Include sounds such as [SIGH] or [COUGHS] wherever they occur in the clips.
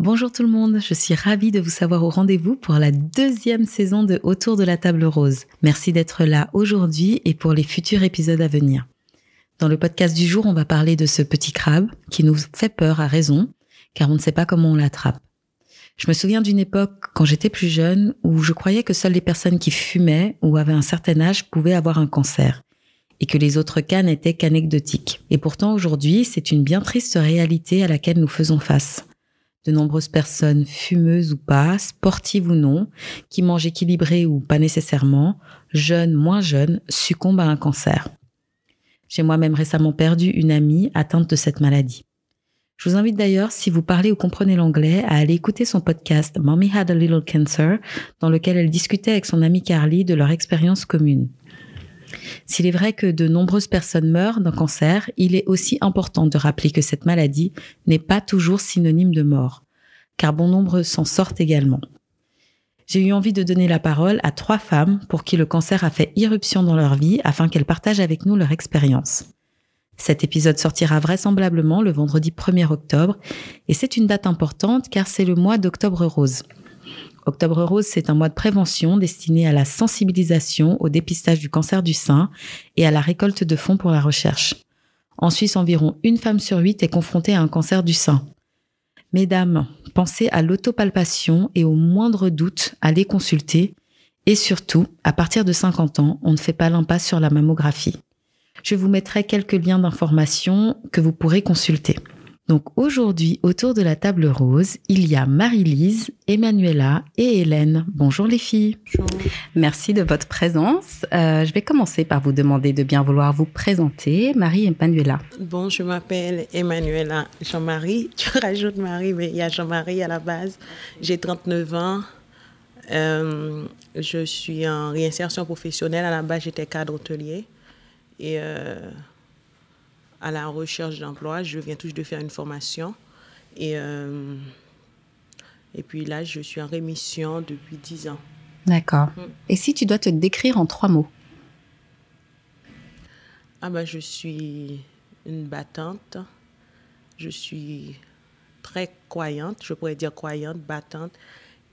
Bonjour tout le monde, je suis ravie de vous savoir au rendez-vous pour la deuxième saison de Autour de la table rose. Merci d'être là aujourd'hui et pour les futurs épisodes à venir. Dans le podcast du jour, on va parler de ce petit crabe qui nous fait peur à raison, car on ne sait pas comment on l'attrape. Je me souviens d'une époque, quand j'étais plus jeune, où je croyais que seules les personnes qui fumaient ou avaient un certain âge pouvaient avoir un cancer, et que les autres cas n'étaient qu'anecdotiques. Et pourtant aujourd'hui, c'est une bien triste réalité à laquelle nous faisons face de nombreuses personnes, fumeuses ou pas, sportives ou non, qui mangent équilibré ou pas nécessairement, jeunes, moins jeunes, succombent à un cancer. J'ai moi-même récemment perdu une amie atteinte de cette maladie. Je vous invite d'ailleurs, si vous parlez ou comprenez l'anglais, à aller écouter son podcast Mommy Had a Little Cancer, dans lequel elle discutait avec son amie Carly de leur expérience commune. S'il est vrai que de nombreuses personnes meurent d'un cancer, il est aussi important de rappeler que cette maladie n'est pas toujours synonyme de mort, car bon nombre s'en sortent également. J'ai eu envie de donner la parole à trois femmes pour qui le cancer a fait irruption dans leur vie afin qu'elles partagent avec nous leur expérience. Cet épisode sortira vraisemblablement le vendredi 1er octobre et c'est une date importante car c'est le mois d'octobre rose. Octobre Rose, c'est un mois de prévention destiné à la sensibilisation au dépistage du cancer du sein et à la récolte de fonds pour la recherche. En Suisse, environ une femme sur huit est confrontée à un cancer du sein. Mesdames, pensez à l'autopalpation et au moindre doute, allez consulter. Et surtout, à partir de 50 ans, on ne fait pas l'impasse sur la mammographie. Je vous mettrai quelques liens d'information que vous pourrez consulter. Donc aujourd'hui, autour de la table rose, il y a Marie-Lise, Emmanuela et Hélène. Bonjour les filles. Bonjour. Merci de votre présence. Euh, je vais commencer par vous demander de bien vouloir vous présenter. Marie Emmanuela. Bon, je m'appelle Emmanuela Jean-Marie. [LAUGHS] Tu rajoutes Marie, mais il y a Jean-Marie à la base. J'ai 39 ans. Euh, je suis en réinsertion professionnelle. À la base, j'étais cadre hôtelier. Et... Euh, à la recherche d'emploi. Je viens toujours de faire une formation. Et, euh, et puis là, je suis en rémission depuis 10 ans. D'accord. Mm. Et si tu dois te décrire en trois mots? Ah ben, Je suis une battante. Je suis très croyante, je pourrais dire croyante, battante.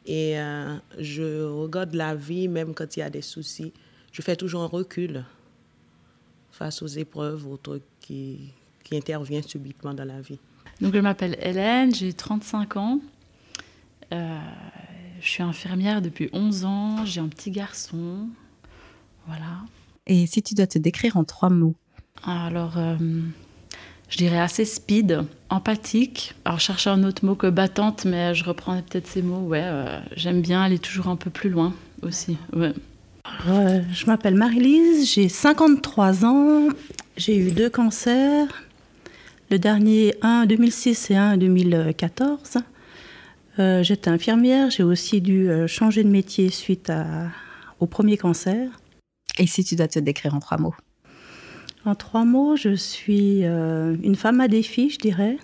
Et euh, je regarde la vie, même quand il y a des soucis. Je fais toujours un recul face aux épreuves, aux trucs qui, qui intervient subitement dans la vie. Donc, je m'appelle Hélène, j'ai 35 ans. Euh, je suis infirmière depuis 11 ans, j'ai un petit garçon. Voilà. Et si tu dois te décrire en trois mots? Alors, euh, je dirais assez speed, empathique. Alors, je cherchais un autre mot que battante, mais je reprends peut-être ces mots. Ouais, euh, j'aime bien aller toujours un peu plus loin aussi. Ouais. Euh, je m'appelle Marie-Lise, j'ai 53 ans, j'ai eu deux cancers, le dernier un en 2006 et un en 2014. Euh, j'étais infirmière, j'ai aussi dû euh, changer de métier suite à, au premier cancer. Et si tu dois te décrire en trois mots? En trois mots, je suis une femme à défi, je dirais.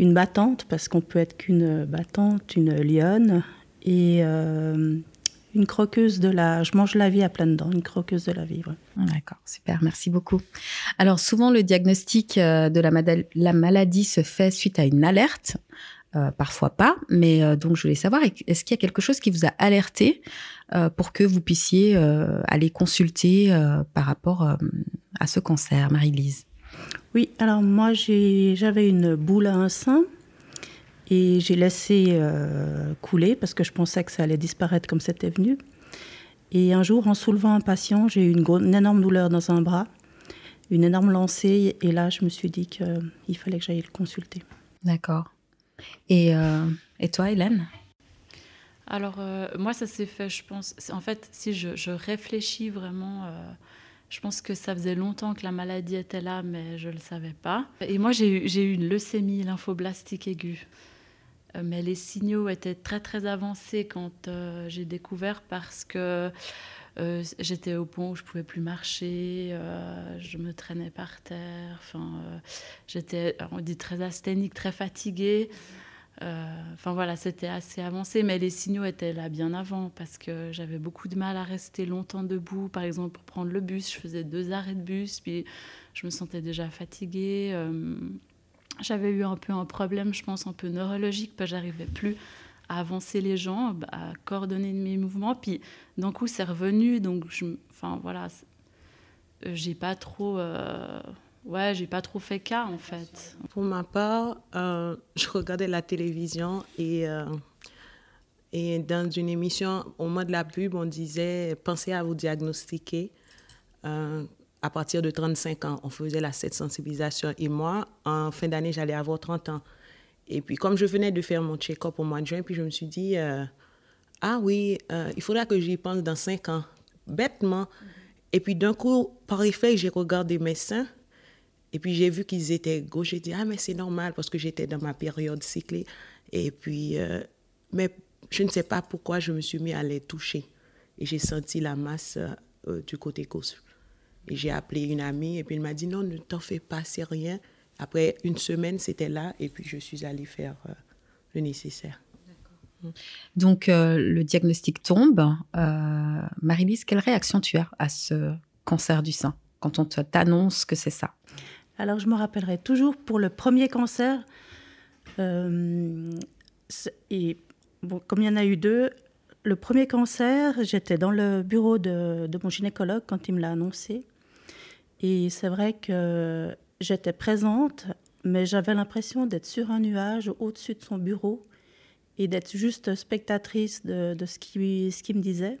Une battante, parce qu'on peut être qu'une battante, une lionne. Et une croqueuse de la. Je mange la vie à pleines dents, une croqueuse de la vie. D'accord, super, merci beaucoup. Alors, souvent, le diagnostic euh, de la, la maladie se fait suite à une alerte. Euh, parfois pas, mais euh, donc je voulais savoir, est-ce qu'il y a quelque chose qui vous a alerté pour que vous puissiez aller consulter par rapport à ce cancer, Marie-Lise? Oui, alors moi j'avais une boule à un sein et j'ai laissé euh, couler parce que je pensais que ça allait disparaître comme c'était venu. Et un jour, en soulevant un patient, j'ai eu une, énorme douleur dans un bras, une énorme lancée. Et là, je me suis dit qu'il fallait que j'aille le consulter. D'accord. Et, euh, et toi, Hélène? Alors, euh, moi, ça s'est fait, je pense. En fait, si je, je réfléchis vraiment, euh, je pense que ça faisait longtemps que la maladie était là, mais je ne le savais pas. Et moi, j'ai eu, eu une leucémie lymphoblastique aiguë. Mais les signaux étaient très, très avancés quand j'ai découvert parce que euh, j'étais au point où je pouvais plus marcher, euh, je me traînais par terre. Enfin, euh, j'étais, on dit très asthénique, très fatiguée. Enfin voilà, c'était assez avancé, mais les signaux étaient là bien avant parce que j'avais beaucoup de mal à rester longtemps debout. Par exemple, pour prendre le bus, je faisais deux arrêts de bus, puis je me sentais déjà fatiguée. J'avais eu un peu un problème, je pense, un peu neurologique, parce que j'arrivais plus à avancer les jambes, à coordonner mes mouvements. Puis d'un coup, c'est revenu. Donc, je, enfin voilà, euh, j'ai pas trop. Euh, ouais, j'ai pas trop fait cas en fait. Pour ma part, euh, [LAUGHS] je regardais la télévision et, et dans une émission, au mois de la pub, on disait pensez à vous diagnostiquer. À partir de 35 ans, on faisait la cette sensibilisation. Et moi, en fin d'année, j'allais avoir 30 ans. Et puis, comme je venais de faire mon check-up au mois de juin, puis je me suis dit, euh, ah oui, euh, il faudra que j'y pense dans cinq ans, bêtement. Et puis, d'un coup, par effet, j'ai regardé mes seins. Et puis, j'ai vu qu'ils étaient gauches. J'ai dit, ah, mais c'est normal parce que j'étais dans ma période cyclée. Et puis, euh, mais je ne sais pas pourquoi je me suis mis à les toucher. Et j'ai senti la masse du côté gauche. Et j'ai appelé une amie et puis elle m'a dit, non, ne t'en fais pas, c'est rien. Après une semaine, c'était là et puis je suis allée faire euh, le nécessaire. Donc euh, le diagnostic tombe. Euh, Marie-Lise, quelle réaction tu as à ce cancer du sein quand on t'annonce que c'est ça? Alors je me rappellerai toujours pour le premier cancer. et bon, comme il y en a eu deux, le premier cancer, j'étais dans le bureau de, de mon gynécologue quand il me l'a annoncé. Et c'est vrai que j'étais présente, mais j'avais l'impression d'être sur un nuage au-dessus de son bureau et d'être juste spectatrice de, ce qu'il me disait.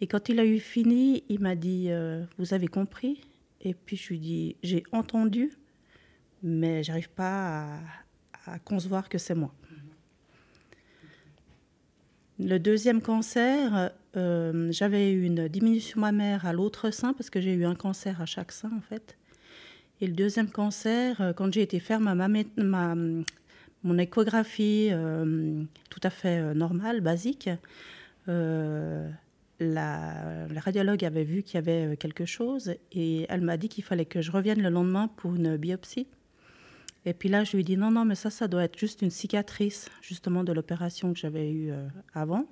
Et quand il a eu fini, il m'a dit euh, Vous avez compris? Et puis je lui dit J'ai entendu, mais j'arrive pas à, concevoir que c'est moi. Le deuxième cancer, euh, j'avais eu une diminution mammaire à l'autre sein parce que j'ai eu un cancer à chaque sein en fait. Et le deuxième cancer, euh, quand j'ai été faire ma, ma, mon échographie euh, tout à fait normale, basique, la, radiologue avait vu qu'il y avait quelque chose et elle m'a dit qu'il fallait que je revienne le lendemain pour une biopsie. Et puis là, je lui ai dit non, non, mais ça, ça doit être juste une cicatrice, justement, de l'opération que j'avais eue avant.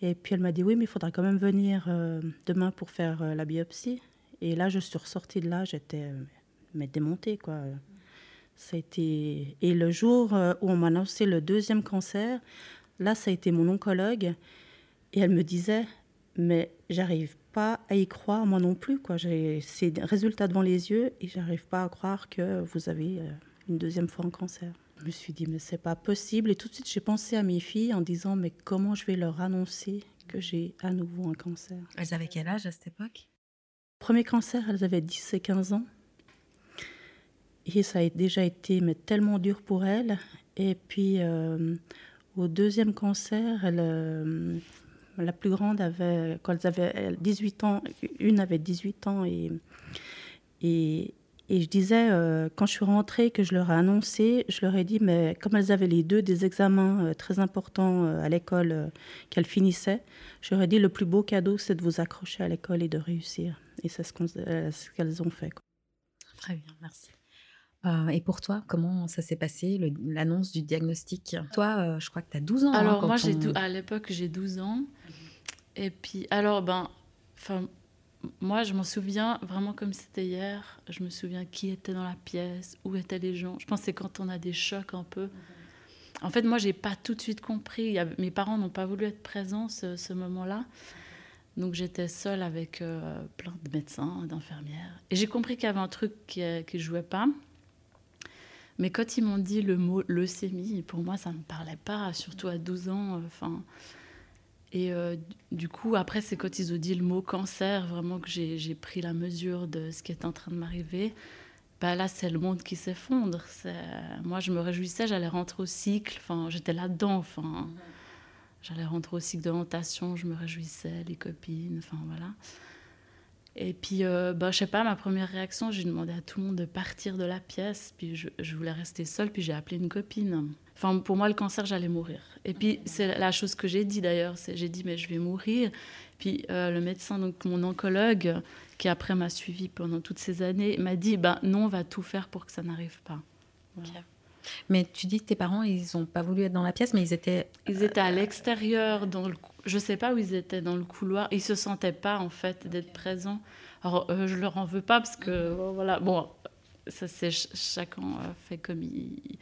Et puis elle m'a dit oui, mais il faudra quand même venir demain pour faire la biopsie. Et là, je suis ressortie de là, j'étais mais démonté, quoi. Ça a été... Et le jour euh, où on m'a annoncé le deuxième cancer, là, ça a été mon oncologue. Et elle me disait, mais j'arrive pas à y croire, moi non plus. Quoi. J'ai ces résultats devant les yeux et j'arrive pas à croire que vous avez euh, une deuxième fois un cancer. Je me suis dit, mais c'est pas possible. Et tout de suite, j'ai pensé à mes filles en disant, mais comment je vais leur annoncer que j'ai à nouveau un cancer? Elles avaient quel âge à cette époque? Premier cancer, elles avaient 10 et 15 ans. Et ça a déjà été mais, tellement dur pour elle. Et puis, euh, au deuxième cancer, elle, euh, la plus grande avait, quand elle avait 18 ans, une avait 18 ans. Et, et, et je disais, euh, quand je suis rentrée, que je leur ai annoncé, je leur ai dit, mais comme elles avaient les deux des examens très importants à l'école qu'elles finissaient, je leur ai dit, le plus beau cadeau, c'est de vous accrocher à l'école et de réussir. Et c'est ce qu'elles ont fait. Très bien, merci. Euh, et pour toi, comment ça s'est passé, l'annonce du diagnostic? Toi, euh, je crois que tu as 12 ans. Hein, alors, moi, à l'époque, j'ai 12 ans. Et puis, alors, ben, moi, je m'en souviens vraiment comme c'était hier. Je me souviens qui était dans la pièce, où étaient les gens. Je pense que c'est quand on a des chocs un peu. En fait, moi, j'ai pas tout de suite compris. mes parents n'ont pas voulu être présents ce, moment-là. Donc j'étais seule avec euh, plein de médecins, d'infirmières. Et j'ai compris qu'il y avait un truc qui ne jouait pas. Mais quand ils m'ont dit le mot leucémie, pour moi, ça ne me parlait pas, surtout à 12 ans. Enfin, Et euh, du coup, après, c'est quand ils ont dit le mot cancer, vraiment que j'ai pris la mesure de ce qui est en train de m'arriver. Bah là, c'est le monde qui s'effondre. Moi, je me réjouissais, j'allais rentrer au cycle. Enfin, j'étais là-dedans. Enfin, j'allais rentrer au cycle de je me réjouissais, les copines. Enfin, voilà. Et puis, euh, bah, je sais pas, ma première réaction, j'ai demandé à tout le monde de partir de la pièce. Puis, je, je voulais rester seule, puis j'ai appelé une copine. Enfin, pour moi, le cancer, j'allais mourir. Et puis, c'est la chose que j'ai dit d'ailleurs. J'ai dit, mais je vais mourir. Puis, euh, le médecin, donc mon oncologue, qui après m'a suivi pendant toutes ces années, m'a dit, ben non, on va tout faire pour que ça n'arrive pas. Mais tu dis que tes parents, ils n'ont pas voulu être dans la pièce, mais ils étaient... Ils étaient à l'extérieur, dans le... je sais pas où ils étaient, dans le couloir. Ils se sentaient pas, en fait, d'être présents. Alors, euh, je leur en veux pas, parce que, voilà, bon, ça c'est chacun euh, fait comme il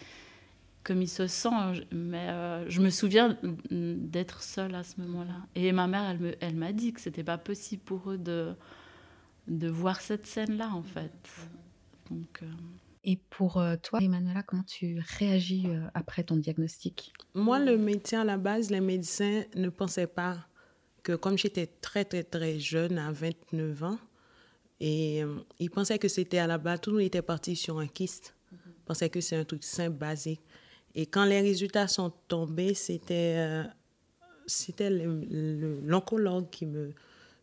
comme il se sent. Mais euh, je me souviens d'être seule à ce moment-là. Et ma mère, elle, me, elle m'a dit que c'était pas possible pour eux de, de voir cette scène-là, en fait. Donc, euh, Et pour euh, toi, Emmanuela, comment tu réagis après ton diagnostic? Moi, le médecin, à la base, les médecins ne pensaient pas que, comme j'étais très, très, très jeune, à 29 ans, et ils pensaient que c'était à la base, tout le monde était parti sur un kyste. Ils pensaient que c'est un truc simple, basique. Et quand les résultats sont tombés, c'était euh, c'était l'oncologue qui me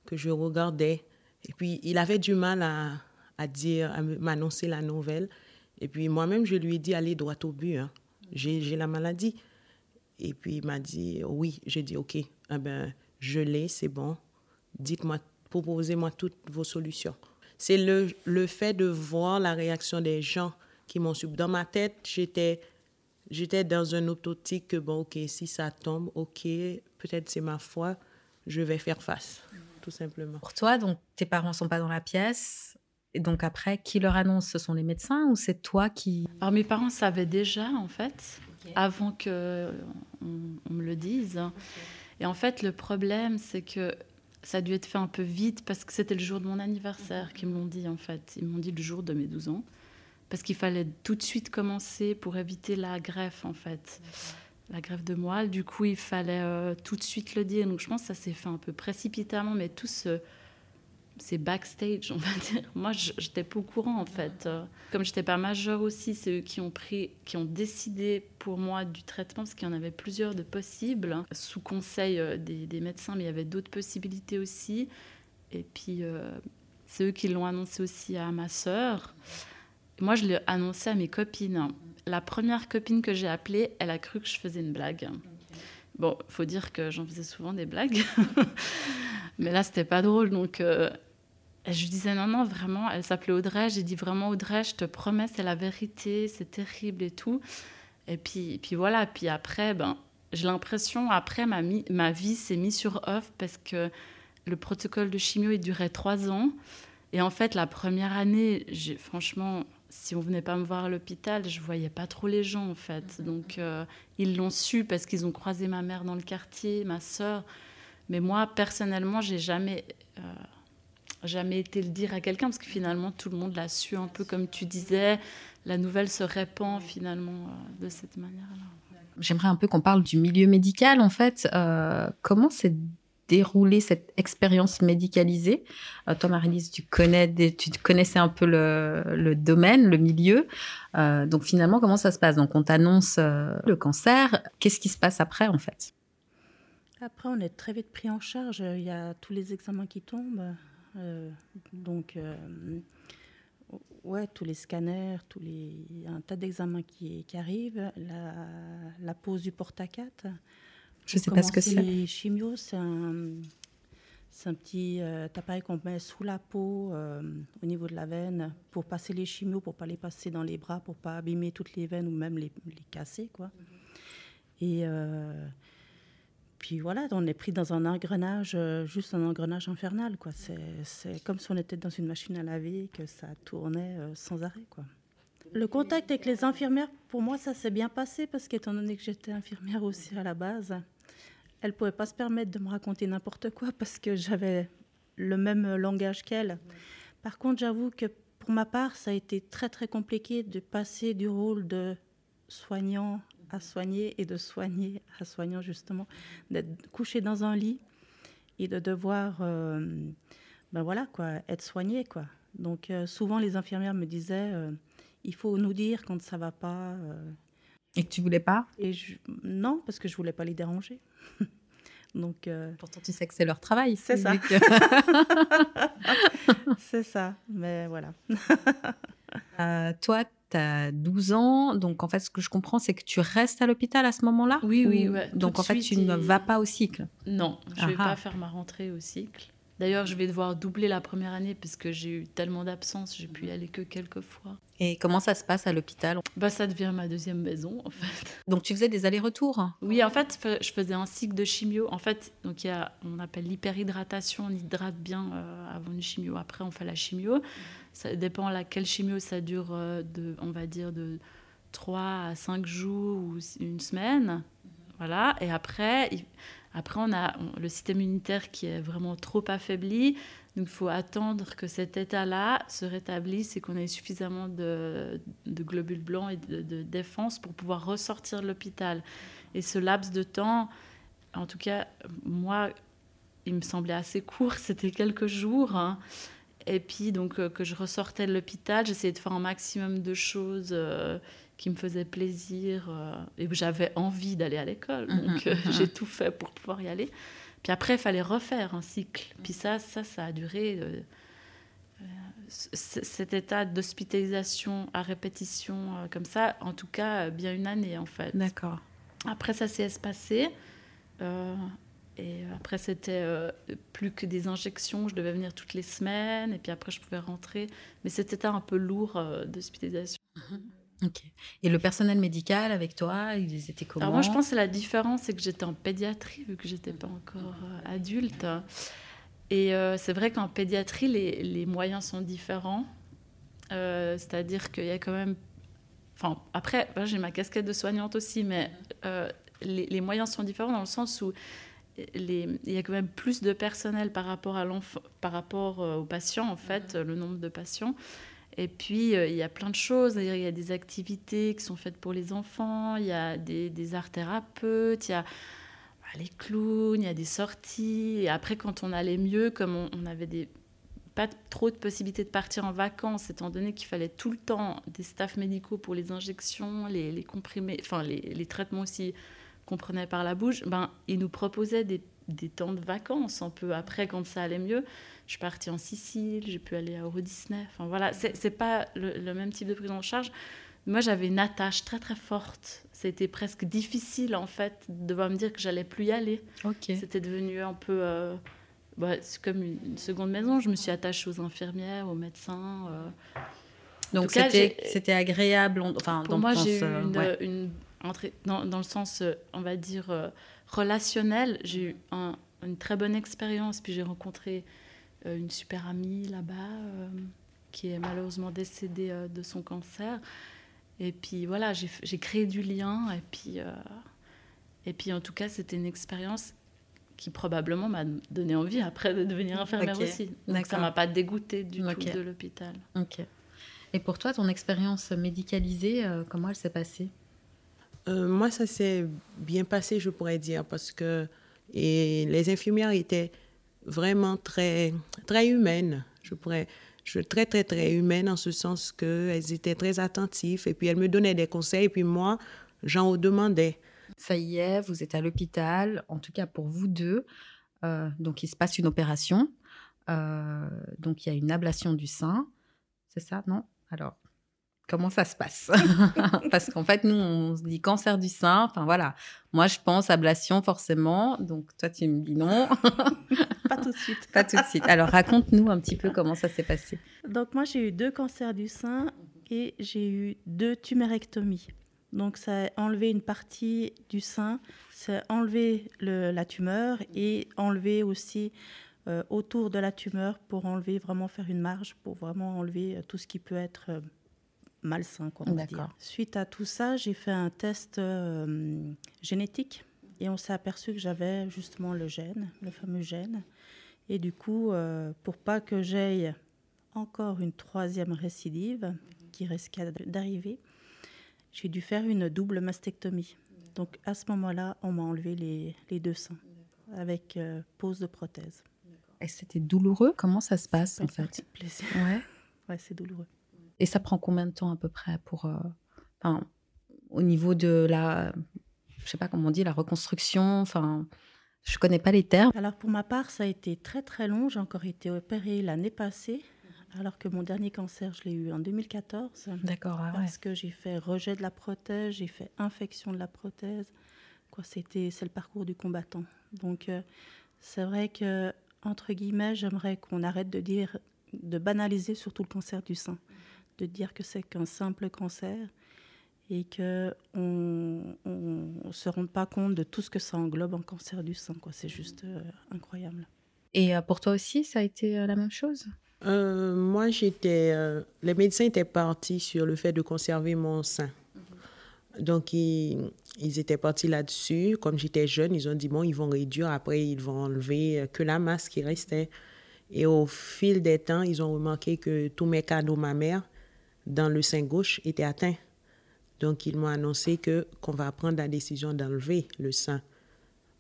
que je regardais. Et puis il avait du mal à, à dire, à m'annoncer la nouvelle. Et puis moi-même, je lui ai dit allez droit au but. Hein. J'ai la maladie. Et puis il m'a dit oui. J'ai dit ok. Eh ben je l'ai, c'est bon. Dites-moi, proposez-moi toutes vos solutions. C'est le, le fait de voir la réaction des gens qui m'ont suivi. Dans ma tête, j'étais j'étais dans un optique que, bon, OK, si ça tombe, OK, peut-être c'est ma foi, je vais faire face, tout simplement. Pour toi, donc, tes parents ne sont pas dans la pièce. Et donc après, qui leur annonce? Ce sont les médecins ou c'est toi qui... Alors mes parents savaient déjà, en fait, avant que on, me le dise. Et en fait, le problème, c'est que ça a dû être fait un peu vite parce que c'était le jour de mon anniversaire qu'ils me l'ont dit, en fait. Ils m'ont dit le jour de mes 12 ans parce qu'il fallait tout de suite commencer pour éviter la greffe en fait. La greffe de moelle, du coup il fallait euh, tout de suite le dire. Donc je pense que ça s'est fait un peu précipitamment, mais tout ce, c'est backstage, on va dire. Moi, je n'étais pas au courant, en fait. Euh, comme je n'étais pas majeure aussi, c'est eux qui ont, pris, qui ont décidé pour moi du traitement, parce qu'il y en avait plusieurs de possibles, hein, sous conseil euh, des, des, médecins, mais il y avait d'autres possibilités aussi. Et puis, c'est eux qui l'ont annoncé aussi à ma sœur. Moi, je l'ai annoncé à mes copines. La première copine que j'ai appelée, elle a cru que je faisais une blague. Bon, faut dire que j'en faisais souvent des blagues, [LAUGHS] mais là, c'était pas drôle. Donc, euh, je lui disais non, non, vraiment. Elle s'appelait Audrey. J'ai dit vraiment Audrey, je te promets, c'est la vérité, c'est terrible et tout. Et puis, puis voilà. Puis après, ben, j'ai l'impression après ma, ma vie s'est mise sur off parce que le protocole de chimio il durait trois ans. Et en fait, la première année, franchement, si on venait pas me voir à l'hôpital, je voyais pas trop les gens en fait. Mhm. Donc euh, ils l'ont su parce qu'ils ont croisé ma mère dans le quartier, ma sœur. Mais moi personnellement, j'ai jamais euh, jamais été le dire à quelqu'un parce que finalement tout le monde l'a su un peu comme tu disais. La nouvelle se répand finalement euh, de cette manière-là. J'aimerais un peu qu'on parle du milieu médical en fait. comment c'est dérouler cette expérience médicalisée. Euh, toi, Marie-Lise, tu, tu connaissais un peu le, domaine, le milieu. Euh, donc finalement, comment ça se passe? Donc on t'annonce euh, le cancer. Qu'est-ce qui se passe après, en fait? Après, on est très vite pris en charge. Il y a tous les examens qui tombent. donc, ouais, tous les scanners, tous les, un tas d'examens qui, arrivent. La, pose du porte-à-4. Je ne sais pas ce que c'est. Les chimios, c'est un, un, petit euh, appareil qu'on met sous la peau, euh, au niveau de la veine, pour passer les chimios, pour pas les passer dans les bras, pour pas abîmer toutes les veines ou même les, les casser, quoi. Et euh, puis voilà, on est pris dans un engrenage, juste un engrenage infernal, quoi. C'est comme si on était dans une machine à laver, que ça tournait sans arrêt, quoi. Le contact avec les infirmières, pour moi, ça s'est bien passé parce qu'étant donné que j'étais infirmière aussi à la base, elle ne pouvait pas se permettre de me raconter n'importe quoi [LAUGHS] parce que j'avais le même langage qu'elle. Par contre, j'avoue que pour ma part, ça a été très très compliqué de passer du rôle de soignant à soigner et de soigner à soignant justement, d'être couché dans un lit et de devoir, euh, ben voilà quoi, être soigné quoi. Donc euh, souvent les infirmières me disaient, euh, il faut nous dire quand ça va pas. Et que tu voulais pas Et non, parce que je voulais pas les déranger. [LAUGHS] Donc, Pourtant, tu sais que c'est leur travail. C'est ça. [LAUGHS] c'est ça, mais voilà. [LAUGHS] toi, tu as 12 ans, donc en fait, ce que je comprends, c'est que tu restes à l'hôpital à ce moment-là Oui, oui. donc en fait, tu ne vas pas au cycle? Non, je ne vais pas faire ma rentrée au cycle. D'ailleurs, je vais devoir doubler la première année parce que j'ai eu tellement d'absence, j'ai pu y aller que quelques fois. Et comment ça se passe à l'hôpital? Bah, ça devient ma deuxième maison en fait. Donc tu faisais des allers-retours? Oui, en fait, je faisais un cycle de chimio. En fait, donc il y a, on appelle l'hyperhydratation. On hydrate bien euh, avant une chimio. Après, on fait la chimio. Ça dépend laquelle chimio, ça dure euh, de, on va dire de 3 à 5 jours ou une semaine. Voilà. Et après, après, on a le système immunitaire qui est vraiment trop affaibli. Donc, il faut attendre que cet état-là se rétablisse et qu'on ait suffisamment de, globules blancs et de, défense pour pouvoir ressortir de l'hôpital. Et ce laps de temps, en tout cas, moi, il me semblait assez court. [LAUGHS] C'était quelques jours. Hein. Et puis, donc, euh, que je ressortais de l'hôpital, j'essayais de faire un maximum de choses. Euh, qui me faisait plaisir euh, et où j'avais envie d'aller à l'école. Mm, Donc, mm, euh, mm, j'ai tout fait pour pouvoir y aller. Puis après, il fallait refaire un cycle. Puis ça, ça, ça a duré. Euh, cet état d'hospitalisation à répétition comme ça, en tout cas, bien une année en fait. D'accord. Après, ça s'est espacé. et après, c'était plus que des injections. Je devais venir toutes les semaines. Et puis après, je pouvais rentrer. Mais c'était un peu lourd d'hospitalisation. Mm-hmm. Et le personnel médical avec toi, ils étaient comment Alors moi, je pense que la différence, c'est que j'étais en pédiatrie, vu que j'étais pas encore euh, adulte. Et euh, c'est vrai qu'en pédiatrie, les, les, moyens sont différents. Euh, c'est-à-dire qu'il y a quand même... Enfin, après, j'ai ma casquette de soignante aussi, mais les, les, moyens sont différents dans le sens où les, il y a quand même plus de personnel par rapport, à par rapport aux patients, en fait, le nombre de patients. Et puis, euh, il y a plein de choses. Il y a des activités qui sont faites pour les enfants, il y a des, des arts thérapeutes, il y a bah, les clowns, il y a des sorties. Et après, quand on allait mieux, comme on, avait des, pas trop de possibilités de partir en vacances, étant donné qu'il fallait tout le temps des staffs médicaux pour les injections, les, les comprimés, enfin les, les, traitements aussi qu'on prenait par la bouche, ben, ils nous proposaient des des temps de vacances un peu après quand ça allait mieux. Je suis partie en Sicile, j'ai pu aller à Euro Disney. Enfin voilà, c'est pas le, même type de prise en charge. Moi, j'avais une attache très très forte. C'était presque difficile en fait de devoir me dire que j'allais plus y aller. C'était devenu un peu. Euh, bah, c'est comme une, seconde maison. Je me suis attachée aux infirmières, aux médecins. Euh. Donc c'était agréable. Enfin, pour moi, j'ai eu euh, une, entrée dans, dans, le sens, on va dire relationnel, j'ai eu une très bonne expérience. Puis j'ai rencontré une super amie là-bas euh, qui est malheureusement décédée euh, de son cancer. Et puis voilà, j'ai créé du lien. Et puis, et puis en tout cas, c'était une expérience qui probablement m'a donné envie après de devenir infirmière aussi. Donc ça m'a pas dégoûté du tout de l'hôpital. Ok. Et pour toi, ton expérience médicalisée, comment elle s'est passée? Euh, moi, ça s'est bien passé, je pourrais dire, parce que et les infirmières étaient vraiment très, très humaines. Je pourrais, je, très, très, très humaines en ce sens qu'elles étaient très attentives et puis elles me donnaient des conseils et puis moi, j'en demandais. Ça y est, vous êtes à l'hôpital, en tout cas pour vous deux. Euh, donc, il se passe une opération. Euh, donc, il y a une ablation du sein. C'est ça, non? Alors, comment ça se passe? [LAUGHS] Parce qu'en fait, nous, on se dit cancer du sein. Enfin voilà, moi, je pense ablation forcément. Donc toi, tu me dis non. [LAUGHS] Pas tout de suite. Pas tout de suite. Alors raconte-nous un petit peu comment ça s'est passé. Donc moi, j'ai eu deux cancers du sein et j'ai eu deux tumérectomies. Donc ça a enlevé une partie du sein, ça a enlevé la tumeur et enlevé aussi euh, autour de la tumeur pour enlever, vraiment faire une marge, pour vraiment enlever euh, tout ce qui peut être... Euh, malsain, qu'on va dire. Suite à tout ça, j'ai fait un test euh, génétique et on s'est aperçu que j'avais justement le gène, le fameux gène. Et du coup, euh, pour pas que j'aille encore une troisième récidive qui risquait d'arriver, j'ai dû faire une double mastectomie. Donc à ce moment-là, on m'a enlevé les, les deux seins avec euh, pose de prothèse. Et c'était douloureux? Comment ça se passe en fait? plaisir. Ouais. Ouais, c'est douloureux. Et ça prend combien de temps à peu près pour, euh, enfin, au niveau de la, je sais pas comment on dit, la reconstruction. Enfin, je connais pas les termes. Alors pour ma part, ça a été très très long. J'ai encore été opérée l'année passée, alors que mon dernier cancer, je l'ai eu en 2014. D'accord. ah ouais. Parce que j'ai fait rejet de la prothèse, j'ai fait infection de la prothèse. Quoi, c'était, c'est le parcours du combattant. Donc euh, c'est vrai que entre guillemets, j'aimerais qu'on arrête de dire, de banaliser surtout le cancer du sein, de dire que c'est qu'un simple cancer et que on, on se rende pas compte de tout ce que ça englobe en cancer du sein. Quoi, c'est juste euh, incroyable. Et euh, pour toi aussi, ça a été euh, la même chose? Euh, moi, j'étais. euh, les médecins étaient partis sur le fait de conserver mon sein. Donc, ils, ils étaient partis là-dessus. Comme j'étais jeune, ils ont dit bon, ils vont réduire. Après, ils vont enlever que la masse qui restait. Et au fil des temps, ils ont remarqué que tous mes canaux mammaires dans le sein gauche étaient atteints. Donc, ils m'ont annoncé que qu'on va prendre la décision d'enlever le sein.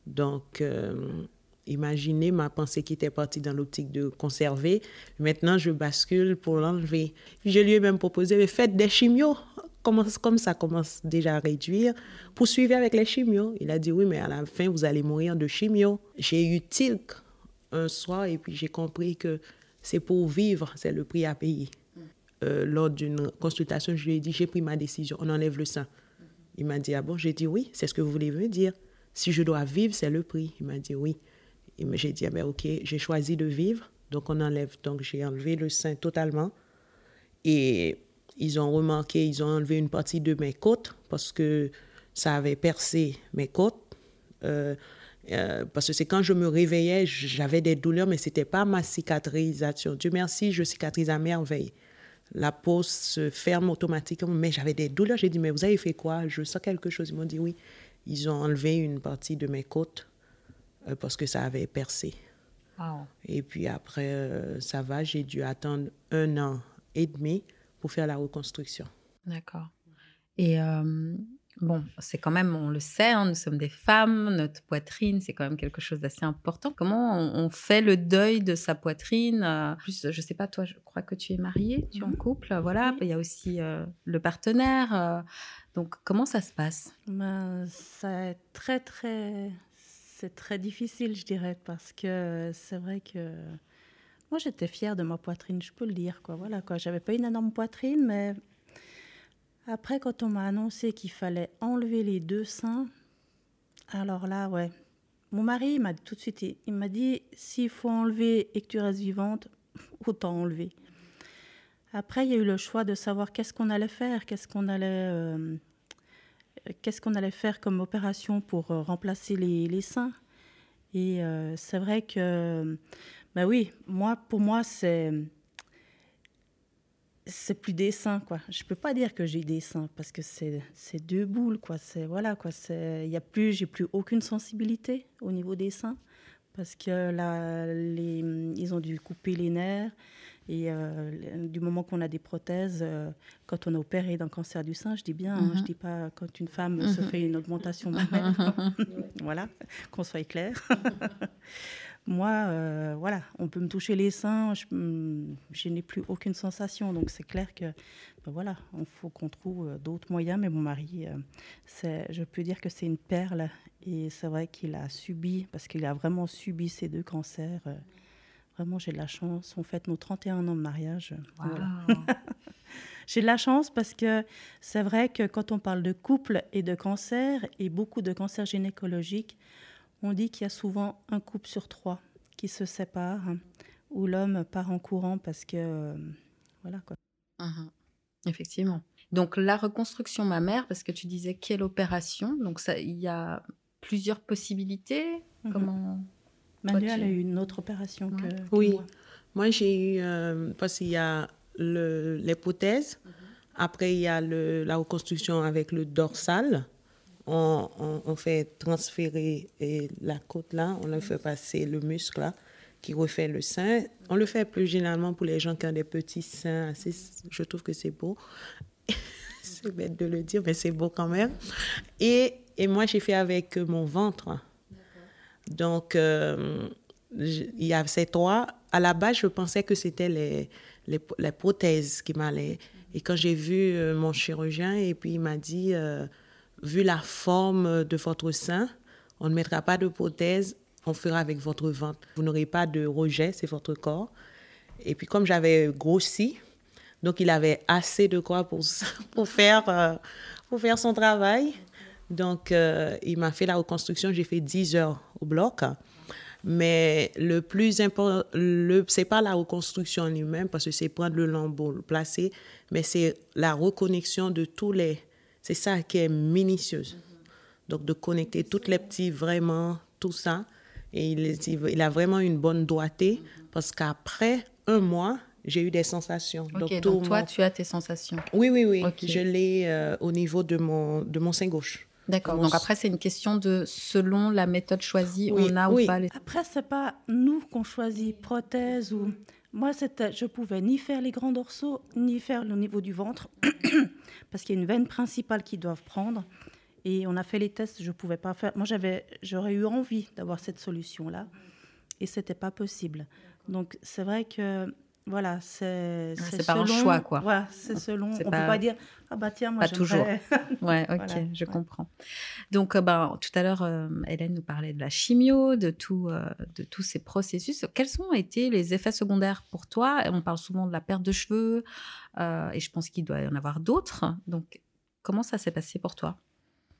Donc, euh, imaginez ma pensée qui était partie dans l'optique de conserver. Maintenant, je bascule pour l'enlever. Je lui ai même proposé, mais faites des chimios. Comme ça commence déjà à réduire, poursuivez avec les chimios. Il a dit, oui, mais à la fin, vous allez mourir de chimio. J'ai eu tilk un soir et puis j'ai compris que c'est pour vivre, c'est le prix à payer. Euh, lors d'une consultation, je lui ai dit, j'ai pris ma décision, on enlève le sein. Il m'a dit, ah bon, j'ai dit oui, c'est ce que vous voulez me dire. Si je dois vivre, c'est le prix. Il m'a dit oui. J'ai dit, ah ben, ok, j'ai choisi de vivre, donc on enlève. Donc j'ai enlevé le sein totalement. Et ils ont remarqué, ils ont enlevé une partie de mes côtes parce que ça avait percé mes côtes. Euh, euh, parce que c'est quand je me réveillais, j'avais des douleurs, mais ce n'était pas ma cicatrisation. Dieu merci, je cicatrise à merveille. La peau se ferme automatiquement, mais j'avais des douleurs. J'ai dit, mais vous avez fait quoi? Je sens quelque chose. Ils m'ont dit, oui. Ils ont enlevé une partie de mes côtes euh, parce que ça avait percé. Wow. Et puis après, euh, ça va, j'ai dû attendre un an et demi pour faire la reconstruction. D'accord. Et euh, bon, c'est quand même, on le sait, hein, nous sommes des femmes, notre poitrine, c'est quand même quelque chose d'assez important. Comment on, on fait le deuil de sa poitrine euh, Plus, je sais pas, toi, je crois que tu es mariée, tu es en Mhm. couple, voilà. Il y a aussi euh, le partenaire. euh, donc, comment ça se passe? Ben, c'est très, très, c'est très difficile, je dirais, parce que c'est vrai que moi, j'étais fière de ma poitrine, je peux le dire, quoi. Voilà, quoi. J'avais pas une énorme poitrine, mais après, quand on m'a annoncé qu'il fallait enlever les deux seins, alors là, ouais. Mon mari, m'a tout de suite, il- m'a dit, s'il faut enlever et que tu restes vivante, [LAUGHS] autant enlever. Après, il y a eu le choix de savoir qu'est-ce qu'on allait faire, qu'est-ce qu'on allait, euh, qu'est-ce qu'on allait faire comme opération pour euh, remplacer les, les seins. Et euh, c'est vrai que, bah oui, moi, pour moi, c'est c'est plus des seins, quoi. Je peux pas dire que j'ai des seins parce que c'est deux boules, quoi. C'est voilà, quoi. C'est il y a plus, j'ai plus aucune sensibilité au niveau des seins parce que là, les, ils ont dû couper les nerfs et euh, du moment qu'on a des prothèses, euh, quand on est opéré d'un cancer du sein, je dis bien, hein, je dis pas quand une femme se fait une augmentation [LAUGHS] mammaire, [LAUGHS] voilà, qu'on soit clair. [LAUGHS] Moi, euh, voilà, on peut me toucher les seins, je, hum, je n'ai plus aucune sensation, donc c'est clair que, ben voilà, il faut qu'on trouve euh, d'autres moyens. Mais mon mari, euh, je peux dire que c'est une perle, et c'est vrai qu'il a subi, parce qu'il a vraiment subi ces deux cancers. euh, Vraiment, j'ai de la chance. On fête nos 31 ans de mariage. voilà. [LAUGHS] J'ai de la chance parce que c'est vrai que quand on parle de couple et de cancer, et beaucoup de cancers gynécologiques, on dit qu'il y a souvent un couple sur trois qui se sépare, hein, où l'homme part en courant parce que. euh, voilà quoi. Mhm. Effectivement. Donc, la reconstruction mammaire, parce que tu disais quelle opération, donc ça, il y a plusieurs possibilités. Mhm. Comment Manuel tu- a eu une autre opération que, Ouais. que Oui. moi. Moi, j'ai eu, euh, parce qu'il y a le- l'hypothèse, après il y a le, la reconstruction avec le dorsal. On, fait transférer et la côte là, on le fait passer le muscle là, qui refait le sein. On le fait plus généralement pour les gens qui ont des petits seins. Je trouve que c'est beau. [LAUGHS] c'est bête de le dire, mais c'est beau quand même. Et et moi j'ai fait avec mon ventre. Donc, euh, il y a ces trois. À la base, je pensais que c'était les, les, prothèses qui m'allaient. Et quand j'ai vu euh, mon chirurgien, et puis il m'a dit, euh, vu la forme de votre sein, on ne mettra pas de prothèse, on fera avec votre ventre. Vous n'aurez pas de rejet, c'est votre corps. Et puis comme j'avais grossi, donc il avait assez de quoi pour, [LAUGHS] pour, faire, pour faire son travail. Donc, euh, il m'a fait la reconstruction. J'ai fait 10 heures au bloc. Mais le plus important, ce n'est pas la reconstruction en lui-même, parce que c'est prendre le lambeau, le placer, mais c'est la reconnexion de tous les. C'est ça qui est minutieuse. Donc, de connecter toutes les petits, vraiment, tout ça. Et il, il a vraiment une bonne doigté, parce qu'après un mois, j'ai eu des sensations. donc, toi, tu as tes sensations Oui, oui, oui. Je l'ai euh, au niveau de mon, de mon sein gauche. D'accord. Donc après, c'est une question de selon la méthode choisie, on a ou pas les. Après, c'est pas nous qu'on choisit prothèse ou. Moi, je pouvais ni faire les grands dorsaux, ni faire le niveau du ventre, [COUGHS] parce qu'il y a une veine principale qu'ils doivent prendre. Et on a fait les tests, je pouvais pas faire. Moi, j'aurais eu envie d'avoir cette solution-là, et c'était pas possible. Donc, c'est vrai que voilà, c'est c'est pas un choix quoi. Voilà, c'est selon. On pas, peut pas dire ah bah tiens moi pas toujours. [LAUGHS] ouais, ok, je comprends. Donc euh, bah, tout à l'heure, euh, Hélène nous parlait de la chimio, de tout, euh, de tous ces processus. Quels ont été les effets secondaires pour toi? On parle souvent de la perte de cheveux et je pense qu'il doit y en avoir d'autres. Donc comment ça s'est passé pour toi?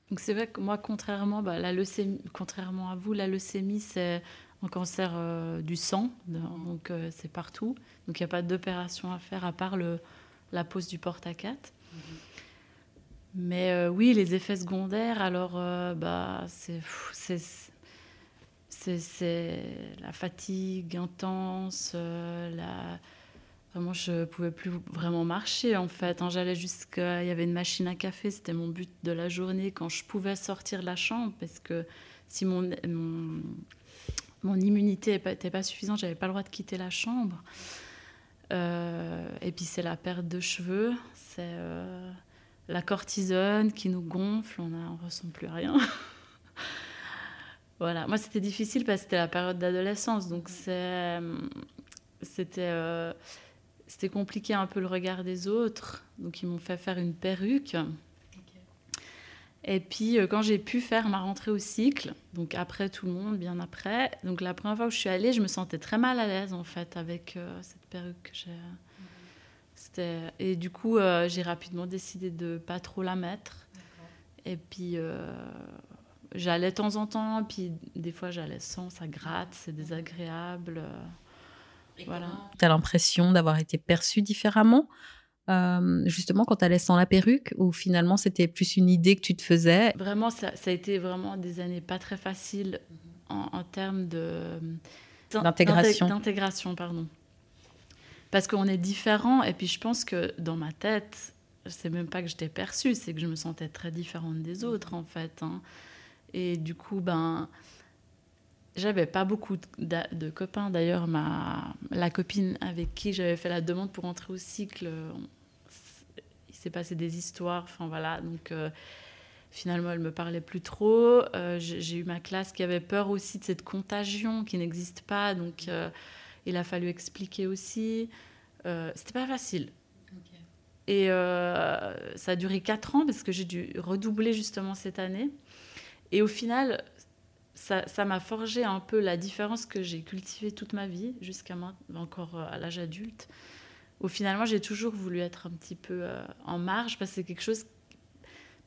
Donc c'est vrai que moi, contrairement, bah, la leucémie, contrairement à vous, la leucémie, c'est cancer euh, du sang, donc euh, c'est partout. Donc il n'y a pas d'opération à faire à part le, la pose du porte-à-quatre. Mais euh, oui, les effets secondaires, alors bah, c'est, c'est, la fatigue intense, la... Vraiment, je ne pouvais plus vraiment marcher en fait. Hein. J'allais jusqu'à. Il y avait une machine à café, c'était mon but de la journée quand je pouvais sortir de la chambre parce que si mon, mon mon immunité n'était pas suffisante, j'avais pas le droit de quitter la chambre. Euh, et puis c'est la perte de cheveux, c'est euh, la cortisone qui nous gonfle, on ne ressent plus rien. [LAUGHS] voilà, moi c'était difficile parce que c'était la période d'adolescence, donc c'était euh, c'était compliqué un peu le regard des autres, donc ils m'ont fait faire une perruque. Et puis, euh, quand j'ai pu faire ma rentrée au cycle, donc après tout le monde, bien après, donc la première fois où je suis allée, je me sentais très mal à l'aise en fait avec euh, cette perruque que j'ai. Et du coup, euh, j'ai rapidement décidé de pas trop la mettre. Et puis, j'allais de temps en temps, puis des fois j'allais sans, ça gratte, c'est désagréable. voilà. Tu as l'impression d'avoir été perçue différemment? Euh, justement quand tu allais sans la perruque ou finalement c'était plus une idée que tu te faisais? Vraiment, ça, a été vraiment des années pas très faciles en, termes de d'intégration. D'intégration, pardon. Parce qu'on est différents et puis je pense que dans ma tête, c'est même pas que j'étais perçue, c'est que je me sentais très différente des autres en fait. Hein. Et du coup, ben j'avais pas beaucoup de, copains. D'ailleurs, ma la copine avec qui j'avais fait la demande pour entrer au cycle, il s'est passé des histoires. Enfin voilà, donc euh, finalement, elle me parlait plus trop. Euh, j'ai eu ma classe qui avait peur aussi de cette contagion qui n'existe pas, donc euh, il a fallu expliquer aussi. C'était pas facile. Et ça a duré quatre ans parce que j'ai dû redoubler justement cette année. Et au final, ça m'a forgé un peu la différence que j'ai cultivée toute ma vie, jusqu'à encore euh, à l'âge adulte, où finalement j'ai toujours voulu être un petit peu euh, en marge, parce que c'est quelque chose,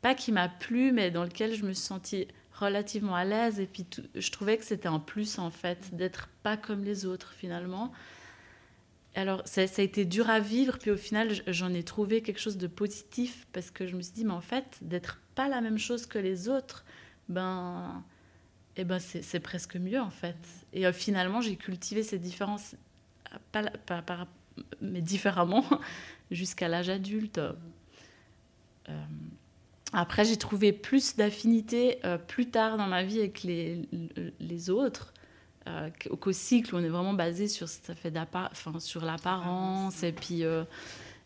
pas qui m'a plu, mais dans lequel je me suis sentie relativement à l'aise, et puis je trouvais que c'était un plus en fait, d'être pas comme les autres finalement. Alors ça, a été dur à vivre, puis au final j'en ai trouvé quelque chose de positif, parce que je me suis dit, mais en fait, d'être pas la même chose que les autres, ben eh ben c'est presque mieux en fait. Et euh, finalement, j'ai cultivé ces différences, pas, pas, mais différemment, [LAUGHS] jusqu'à l'âge adulte. Euh, après, j'ai trouvé plus d'affinité euh, plus tard dans ma vie avec les, les autres. qu'au cycle, on est vraiment basé sur ça fait enfin, sur l'apparence et puis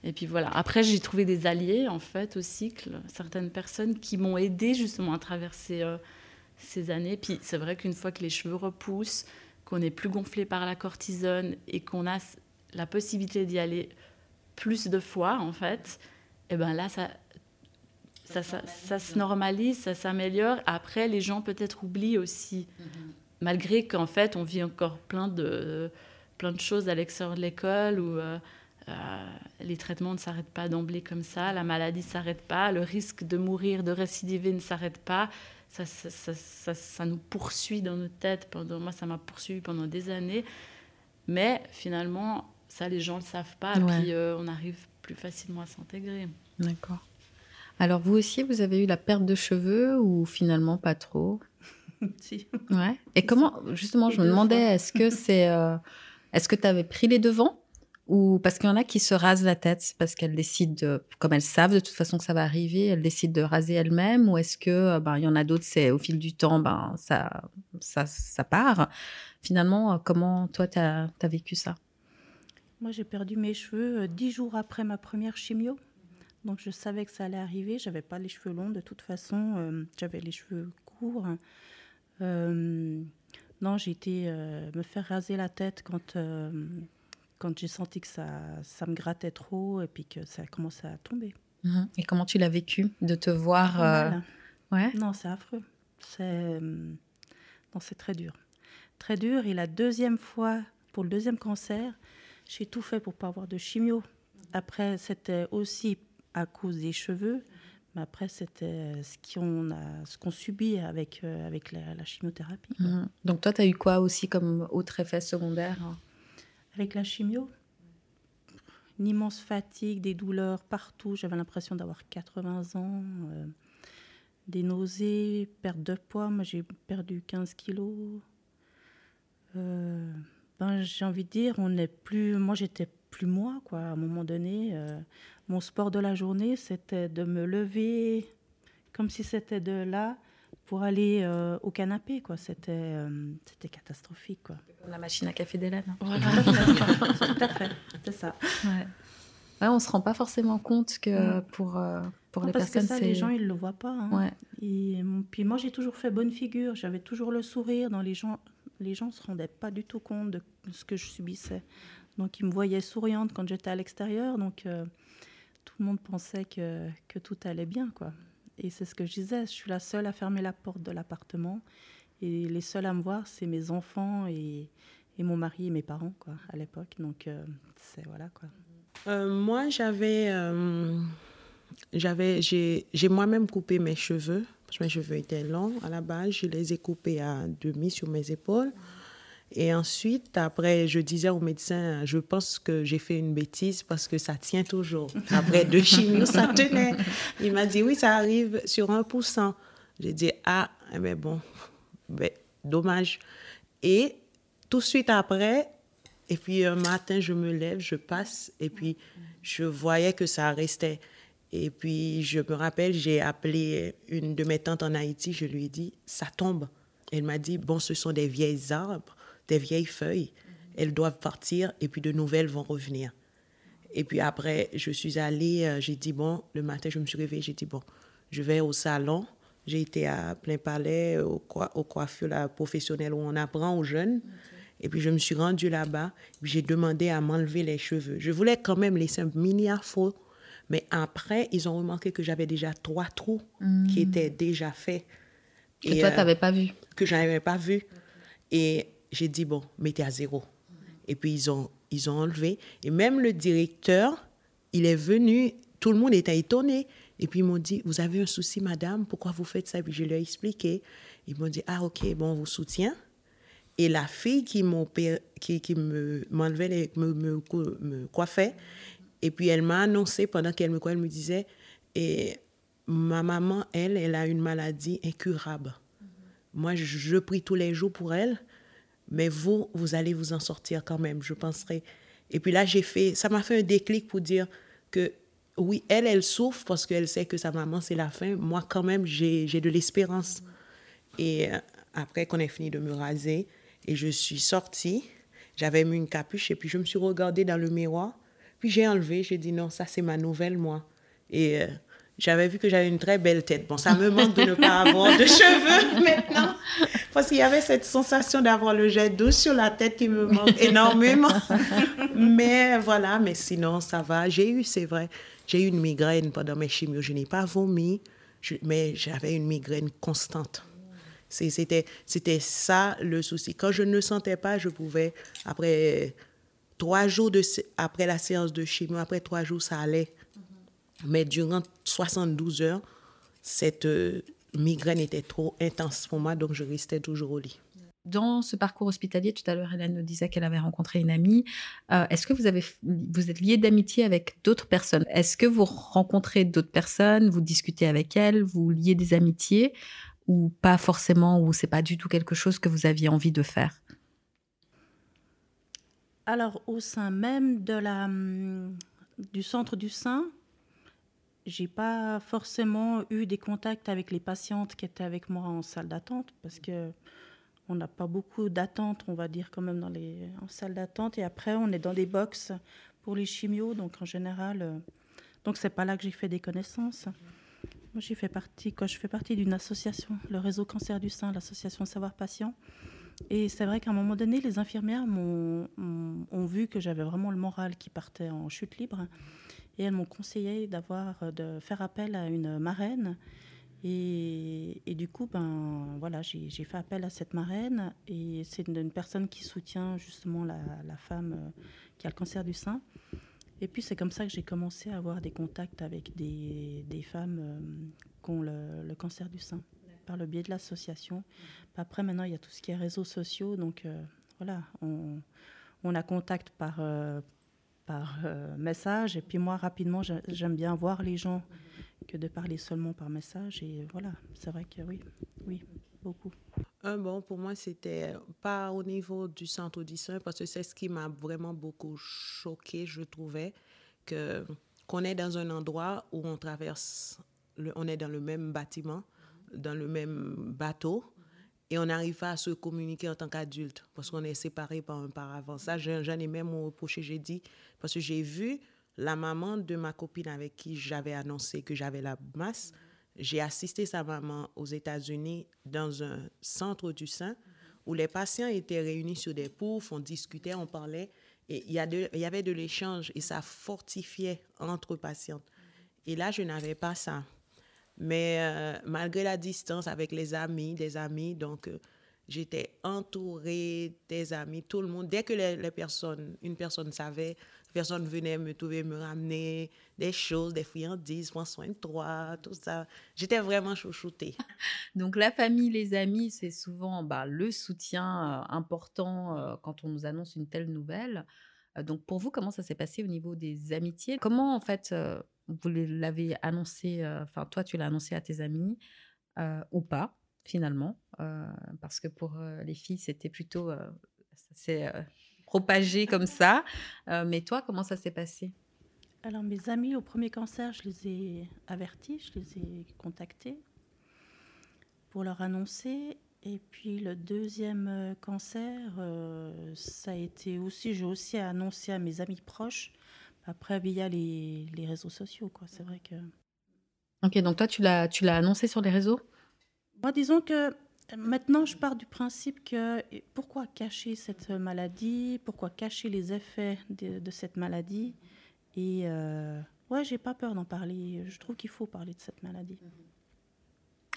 Et puis voilà. Après, j'ai trouvé des alliés, en fait, au cycle, certaines personnes qui m'ont aidé justement à traverser ces années. Puis c'est vrai qu'une fois que les cheveux repoussent, qu'on n'est plus gonflé par la cortisone et qu'on a la possibilité d'y aller plus de fois, en fait, et eh ben là, ça, ça, ça, se normalise, ça s'améliore. Après, les gens peut-être oublient aussi, mm-hmm. malgré qu'en fait, on vit encore plein de, plein de choses à l'extérieur de l'école ou euh, euh, les traitements ne s'arrêtent pas d'emblée comme ça, la maladie ne s'arrête pas, le risque de mourir, de récidiver ne s'arrête pas. Ça, ça, ça, nous poursuit dans nos têtes. Pendant, moi, ça m'a poursuivi pendant des années. Mais finalement, ça, les gens ne le savent pas. Et puis, euh, on arrive plus facilement à s'intégrer. D'accord. Alors, vous aussi, vous avez eu la perte de cheveux ou finalement pas trop? [LAUGHS] Si. Ouais. Et comment, justement, je me demandais, est-ce que c'est. Euh, est-ce que tu avais pris les devants? Ou parce qu'il y en a qui se rasent la tête parce qu'elles décident, de, comme elles savent de toute façon que ça va arriver, elles décident de raser elles-mêmes, ou est-ce que euh, ben il y en a d'autres, c'est au fil du temps, ben ça ça ça part. Finalement, euh, comment toi tu as, vécu ça? Moi, j'ai perdu mes cheveux euh, dix jours après ma première chimio. Donc je savais que ça allait arriver. J'avais pas les cheveux longs de toute façon. J'avais les cheveux courts. non, j'ai été me faire raser la tête quand quand j'ai senti que ça, ça me grattait trop et puis que ça commençait à tomber. Mhm. Et comment tu l'as vécu de te voir euh, ouais. Non, c'est affreux. C'est euh, non, c'est très dur, très dur. Et la deuxième fois, pour le deuxième cancer, j'ai tout fait pour pas avoir de chimio. Après, c'était aussi à cause des cheveux, mais après, c'était ce qu'on a, ce qu'on subit avec euh, avec la, chimiothérapie. Mhm. Donc toi, tu as eu quoi aussi comme autre effet secondaire avec la chimio, une immense fatigue, des douleurs partout. J'avais l'impression d'avoir 80 ans, euh, des nausées, perte de poids. Moi, j'ai perdu 15 kilos. Euh, ben, j'ai envie de dire, on n'est plus. Moi, j'étais plus moi, quoi. À un moment donné, euh, mon sport de la journée, c'était de me lever comme si c'était de là pour aller euh, au canapé, quoi. C'était, euh, c'était catastrophique, quoi. La machine à café d'Hélène. Voilà. Tout à fait, c'est ça. Ouais. Ouais, on se rend pas forcément compte que pour, euh, pour les parce personnes, que ça, les gens, ils le voient pas. Hein. Ouais. Et, puis moi, j'ai toujours fait bonne figure. J'avais toujours le sourire. Dans les gens, les gens se rendaient pas du tout compte de ce que je subissais. Donc, ils me voyaient souriante quand j'étais à l'extérieur. Donc, tout le monde pensait que, que tout allait bien, quoi. Et c'est ce que je disais, je suis la seule à fermer la porte de l'appartement. Et les seuls à me voir, c'est mes enfants et, et, mon mari et mes parents, quoi, à l'époque. Donc, euh, c'est voilà, quoi. Euh, moi, j'avais... Euh, j'avais j'ai moi-même coupé mes cheveux, parce que mes cheveux étaient longs à la base. Je les ai coupés à demi sur mes épaules. Et ensuite, après, je disais au médecin, je pense que j'ai fait une bêtise parce que ça tient toujours. Après deux [LAUGHS] chimios, ça tenait. Il m'a dit, oui, ça arrive sur 1%. J'ai dit, ah, mais bon, ben, dommage. Et tout de suite après, et puis un matin, je me lève, je passe, et puis je voyais que ça restait. Et puis, je me rappelle, j'ai appelé une de mes tantes en Haïti, je lui ai dit, ça tombe. Elle m'a dit, bon, ce sont des vieilles arbres des vieilles feuilles. Elles doivent partir et puis de nouvelles vont revenir. Et puis après, je suis allée, euh, j'ai dit, bon, le matin, je me suis réveillée, j'ai dit, bon, je vais au salon. J'ai été à plein palais, au, au coiffure professionnelle où on apprend aux jeunes. Et puis je me suis rendue là-bas, j'ai demandé à m'enlever les cheveux. Je voulais quand même laisser un mini afro, mais après, ils ont remarqué que j'avais déjà trois trous qui hmm. étaient déjà faits. Que et toi, tu n'avais pas vu. Que je n'avais pas vu. Et j'ai dit, bon, mettez à zéro. Et puis, ils ont, ils ont enlevé. Et même le directeur, il est venu, tout le monde était étonné. Et puis, ils m'ont dit, vous avez un souci, madame, pourquoi vous faites ça? Et puis, je leur ai expliqué. Ils m'ont dit, ah, OK, bon, on vous soutient. Et la fille qui, qui, qui me, m'enlevait, les, me, me, me, coiffait, et puis elle m'a annoncé pendant qu'elle me coiffait, elle me disait, et ma maman, elle, elle a une maladie incurable. Moi, je, je prie tous les jours pour elle. Mais vous, vous allez vous en sortir quand même, je penserai. Et puis là, j'ai fait, ça m'a fait un déclic pour dire que oui, elle, elle souffre parce qu'elle sait que sa maman, c'est la fin. Moi, quand même, j'ai de l'espérance. Et euh, après qu'on ait fini de me raser, et je suis sortie, j'avais mis une capuche, et puis je me suis regardée dans le miroir, Puis j'ai enlevé, j'ai dit non, ça c'est ma nouvelle moi. Et euh, j'avais vu que j'avais une très belle tête. Bon, ça me manque de ne pas avoir de [LAUGHS] cheveux maintenant, parce qu'il y avait cette sensation d'avoir le jet d'eau sur la tête qui me manque [LAUGHS] énormément. mais voilà, mais sinon, ça va. J'ai eu, c'est vrai, j'ai eu une migraine pendant mes chimios. Je n'ai pas vomi, mais j'avais une migraine constante. C'était, c'était ça le souci. Quand je ne sentais pas, je pouvais, après trois jours de, après la séance de chimio, après trois jours, ça allait. Mais durant 72 heures, cette euh, migraine était trop intense pour moi, donc je restais toujours au lit. Dans ce parcours hospitalier, tout à l'heure, Hélène nous disait qu'elle avait rencontré une amie. Euh, est-ce que vous, avez, vous êtes lié d'amitié avec d'autres personnes? Est-ce que vous rencontrez d'autres personnes Vous discutez avec elles Vous liez des amitiés Ou pas forcément Ou c'est pas du tout quelque chose que vous aviez envie de faire? Alors, au sein même de la, hum, du centre du sein, j'ai pas forcément eu des contacts avec les patientes qui étaient avec moi en salle d'attente parce que on n'a pas beaucoup d'attente, on va dire quand même dans les en salle d'attente et après on est dans les box pour les chimios donc en général euh, donc c'est pas là que j'ai fait des connaissances. Moi j'ai fait partie quand je fais partie d'une association, le réseau cancer du sein, l'association Savoir Patient. Et c'est vrai qu'à un moment donné, les infirmières ont vu que j'avais vraiment le moral qui partait en chute libre. Et elles m'ont conseillé d'avoir, euh, de faire appel à une marraine. Et, du coup, ben, voilà, j'ai, fait appel à cette marraine. Et c'est une, personne qui soutient justement la, femme euh, qui a le cancer du sein. Et puis c'est comme ça que j'ai commencé à avoir des contacts avec des, femmes euh, qui ont le, cancer du sein, par le biais de l'association. Après, maintenant, il y a tout ce qui est réseaux sociaux. Donc voilà, on, a contact par par euh, message. Et puis moi, rapidement, j'aime bien voir les gens que de parler seulement par message. Et voilà, c'est vrai que oui, oui, beaucoup. Un bon, pour moi, c'était pas au niveau du centre audition, parce que c'est ce qui m'a vraiment beaucoup choqué, je trouvais, que qu'on est dans un endroit où on traverse, le, on est dans le même bâtiment, dans le même bateau, et on n'arrive pas à se communiquer en tant qu'adulte parce qu'on est séparés par un paravent. Ça, j'en ai même reproché, j'ai dit, parce que j'ai vu la maman de ma copine avec qui j'avais annoncé que j'avais la masse. J'ai assisté sa maman aux États-Unis dans un centre du sein où les patients étaient réunis sur des poufs, on discutait, on parlait. Et il y, y avait de l'échange et ça fortifiait entre patientes. Et là, je n'avais pas ça. Mais euh, malgré la distance avec les amis, des amis, donc euh, j'étais entourée des amis, tout le monde. Dès que les, personnes, une personne savait, personne venait me trouver, me ramener des choses, des friandises, prendre soin de toi, tout ça. J'étais vraiment chouchoutée. [LAUGHS] Donc la famille, les amis, c'est souvent bah, le soutien euh, important quand on nous annonce une telle nouvelle. donc pour vous, comment ça s'est passé au niveau des amitiés? Comment en fait vous l'avez annoncé, euh, enfin toi tu l'as annoncé à tes amis euh, ou pas finalement, euh, parce que pour les filles c'était plutôt, ça s'est propagé comme ça. mais toi comment ça s'est passé? Alors mes amis au premier cancer je les ai avertis, je les ai contactés pour leur annoncer. Et puis le deuxième cancer, ça a été aussi, j'ai aussi annoncé à mes amis proches après, via les, les réseaux sociaux, quoi. C'est vrai que. Ok, donc toi, tu l'as, tu l'as annoncé sur les réseaux? Moi, disons que maintenant, je pars du principe que pourquoi cacher cette maladie? Pourquoi cacher les effets de, de cette maladie? Et euh, ouais, j'ai pas peur d'en parler. Je trouve qu'il faut parler de cette maladie.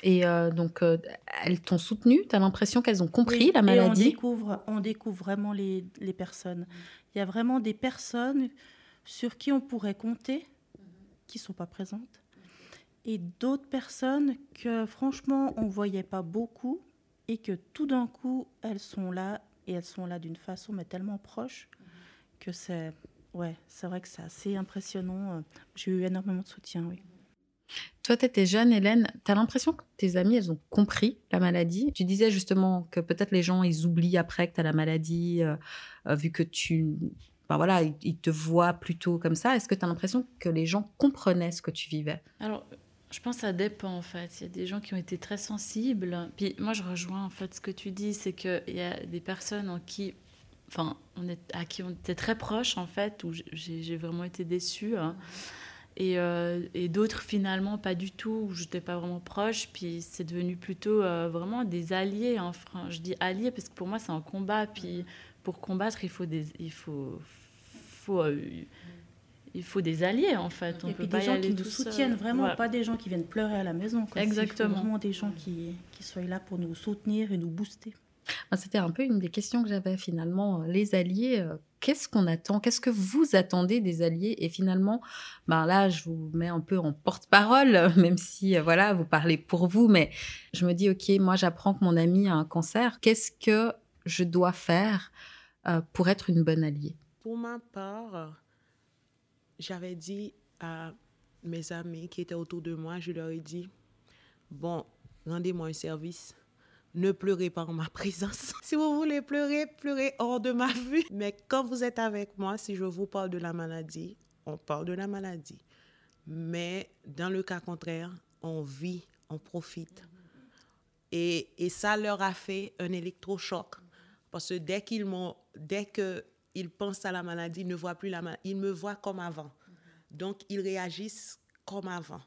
Et euh, donc, euh, elles t'ont soutenu Tu as l'impression qu'elles ont compris la maladie on découvre, on découvre vraiment les, les personnes. Il y a vraiment des personnes sur qui on pourrait compter, qui sont pas présentes, et d'autres personnes que franchement on ne voyait pas beaucoup et que tout d'un coup elles sont là et elles sont là d'une façon mais tellement proche que c'est ouais c'est vrai que c'est assez impressionnant j'ai eu énormément de soutien oui toi, tu étais jeune, Hélène. Tu as l'impression que tes amis, elles ont compris la maladie? Tu disais justement que peut-être les gens, ils oublient après que tu as la maladie, euh, euh, vu que tu voilà, ils, te voient plutôt comme ça. Est-ce que tu as l'impression que les gens comprenaient ce que tu vivais? Alors, je pense que ça dépend en fait. Il y a des gens qui ont été très sensibles. Puis moi, je rejoins en fait ce que tu dis, c'est qu'il y a des personnes qui à qui on était très proches, en fait, où j'ai vraiment été déçue. Hein. Et, euh, et d'autres, finalement, pas du tout, où j'étais pas vraiment proche. Puis c'est devenu plutôt euh, vraiment des alliés. Enfin, je dis alliés parce que pour moi, c'est un combat. Puis pour combattre, il faut des. Il faut, faut, euh, il faut des alliés en fait. On et peut puis pas des gens qui nous soutiennent vraiment, pas des gens qui viennent pleurer à la maison. Exactement. Il faut vraiment des gens qui, qui soient là pour nous soutenir et nous booster. C'était un peu une des questions que j'avais finalement. Euh, les alliés, euh, qu'est-ce qu'on attend? Qu'est-ce que vous attendez des alliés? Et finalement, ben là, je vous mets un peu en porte-parole, [LAUGHS] même si voilà, vous parlez pour vous, mais je me dis, ok, moi, j'apprends que mon ami a un cancer. Qu'est-ce que je dois faire pour être une bonne alliée Pour ma part, j'avais dit à mes amis qui étaient autour de moi, je leur ai dit, bon, rendez-moi un service ne pleurez pas en ma [LAUGHS] présence. si vous voulez pleurer, pleurez hors de ma vue. Mais quand vous êtes avec moi, si je vous parle de la maladie, on parle de la maladie. Mais dans le cas contraire, on vit, on profite. Et, et ça leur a fait un électrochoc. Parce que dès qu'ils m'ont, dès qu'ils pensent à la maladie, ils ne voient plus la maladie. Ils me voient comme avant. Donc, ils réagissent comme avant.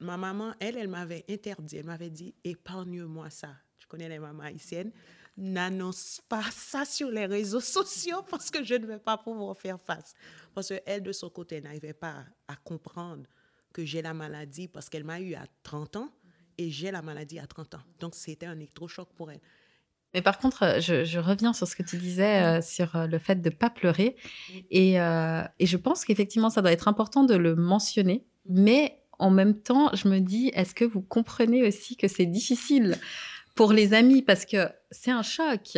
Ma maman, elle, elle m'avait interdit, elle m'avait dit, épargne-moi ça connais les mamans haïtiennes, n'annonce pas ça sur les réseaux sociaux parce que je ne vais pas pouvoir faire face. Parce qu'elle, de son côté, n'arrivait pas à, comprendre que j'ai la maladie parce qu'elle m'a eu à 30 ans et j'ai la maladie à 30 ans. Donc, c'était un électrochoc pour elle. Mais par contre, je, reviens sur ce que tu disais euh, sur euh, le fait de ne pas pleurer. Et, euh, et je pense qu'effectivement, ça doit être important de le mentionner. Mais en même temps, je me dis, est-ce que vous comprenez aussi que c'est difficile pour les amis? Parce que c'est un choc.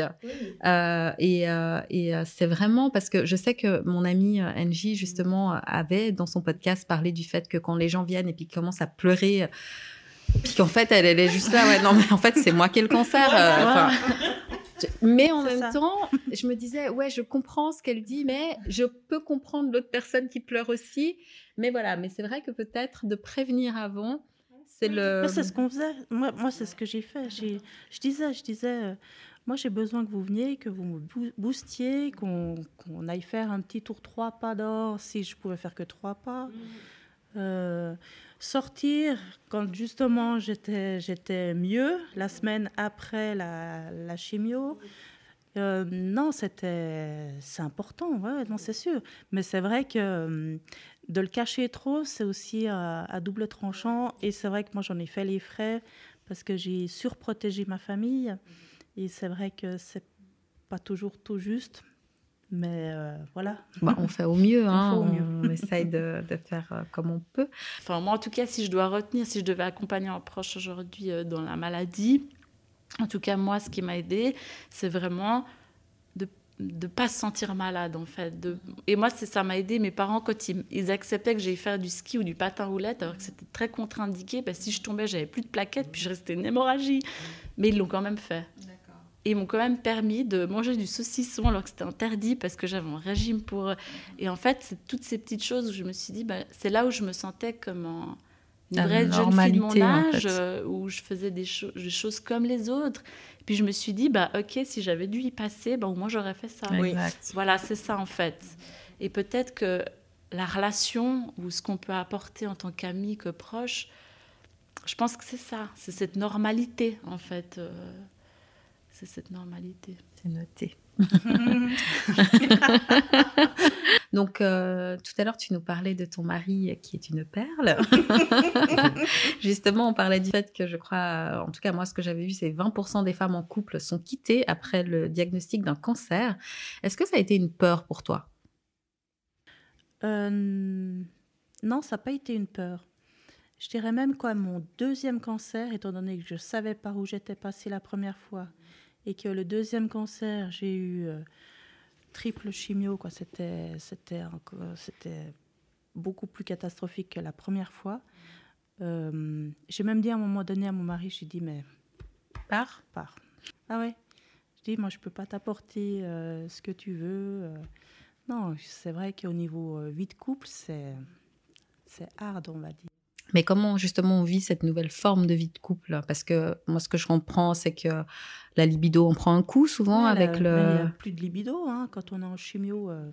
Euh, et, euh, et euh, c'est vraiment parce que je sais que mon amie Angie, justement, avait dans son podcast parlé du fait que quand les gens viennent et puis commencent à pleurer, puis qu'en fait, elle, elle, est juste là, ouais, non, mais en fait, c'est moi qui ai le cancer. mais en même temps, je me disais, ouais, je comprends ce qu'elle dit, mais je peux comprendre l'autre personne qui pleure aussi. Mais voilà, mais c'est vrai que peut-être de prévenir avant, c'est le. C'est ce qu'on faisait. Moi, moi c'est ce que j'ai fait. Je disais, je disais, euh, moi j'ai besoin que vous veniez, que vous me boostiez, qu'on aille faire un petit tour trois pas d'or si je pouvais faire que trois pas. Mm. Euh, sortir quand justement j'étais mieux la semaine après la, chimio. Euh, non, c'était c'est important, ouais, c'est sûr. Mais c'est vrai que de le cacher trop, c'est aussi à, double tranchant. Et c'est vrai que moi, j'en ai fait les frais parce que j'ai surprotégé ma famille. Et c'est vrai que c'est pas toujours tout juste. Mais euh, voilà. Bah, on fait au mieux. [LAUGHS] Hein. on, mieux. on, essaye de, faire euh, comme on peut. Enfin, moi, en tout cas, si je dois retenir, si je devais accompagner un proche aujourd'hui euh, dans la maladie, en tout cas, moi, ce qui m'a aidé, c'est vraiment de pas se sentir malade en fait. De... Et moi, ça m'a aidé. Mes parents, quand ils, acceptaient que j'aille faire du ski ou du patin roulette, alors que c'était très contre-indiqué, parce que si je tombais, j'avais plus de plaquettes, puis je restais une hémorragie. Mais ils l'ont quand même fait. Et ils m'ont quand même permis de manger du saucisson alors que c'était interdit parce que j'avais un régime pour. Et en fait, c'est toutes ces petites choses où je me suis dit, bah, c'est là où je me sentais comme une vraie jeune fille de mon âge, euh, où je faisais des, des, choses comme les autres. Puis je me suis dit, bah, ok, si j'avais dû y passer, bah, au moins j'aurais fait ça. Voilà, c'est ça en fait. Et peut-être que la relation ou ce qu'on peut apporter en tant qu'ami, que proche, je pense que c'est ça, c'est cette normalité en fait. Euh, c'est cette normalité. C'est noté. [LAUGHS] Donc, euh, tout à l'heure, tu nous parlais de ton mari qui est une perle. [LAUGHS] Justement, on parlait du fait que je crois, en tout cas, moi, ce que j'avais vu, c'est 20% des femmes en couple sont quittées après le diagnostic d'un cancer. Est-ce que ça a été une peur pour toi? Euh, Non, ça n'a pas été une peur. Je dirais même quoi, mon deuxième cancer, étant donné que je savais par où j'étais passée la première fois, et que le deuxième cancer, j'ai eu euh, triple chimio, quoi. C'était, c'était, c'était beaucoup plus catastrophique que la première fois. Euh, j'ai même dit à un moment donné à mon mari, j'ai dit, mais pars, pars. Ah ouais. Je dis, moi, je peux pas t'apporter euh, ce que tu veux. non, c'est vrai qu'au niveau vie de couple, c'est, c'est hard, on va dire. Mais comment justement on vit cette nouvelle forme de vie de couple? Parce que moi, ce que je comprends, c'est que la libido, on prend un coup souvent avec le. Il n'y a plus de libido hein, quand on est en chimio. Euh,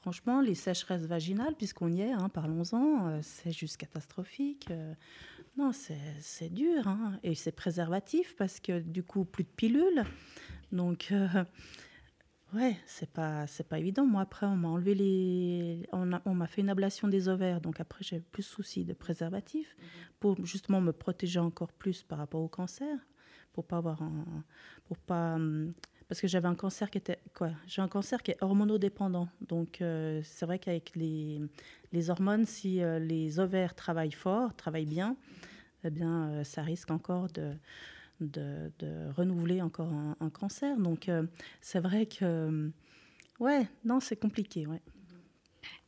franchement, les sécheresses vaginales, puisqu'on y est, hein, parlons-en, euh, c'est juste catastrophique. Euh. non, c'est dur. Hein, et c'est préservatif parce que du coup, plus de pilules. Donc. Ouais, c'est pas c'est pas évident. Moi après on m'a enlevé les on, on m'a fait une ablation des ovaires donc après j'ai plus de soucis de préservatif pour justement me protéger encore plus par rapport au cancer pour pas avoir un pour pas hum, parce que j'avais un cancer qui était quoi J'ai un cancer qui est hormonodépendant. Donc euh, c'est vrai qu'avec les les hormones si euh, les ovaires travaillent fort, travaillent bien, eh bien euh, ça risque encore de de, renouveler encore un, cancer. Donc, euh, c'est vrai que, ouais, non, c'est compliqué, ouais.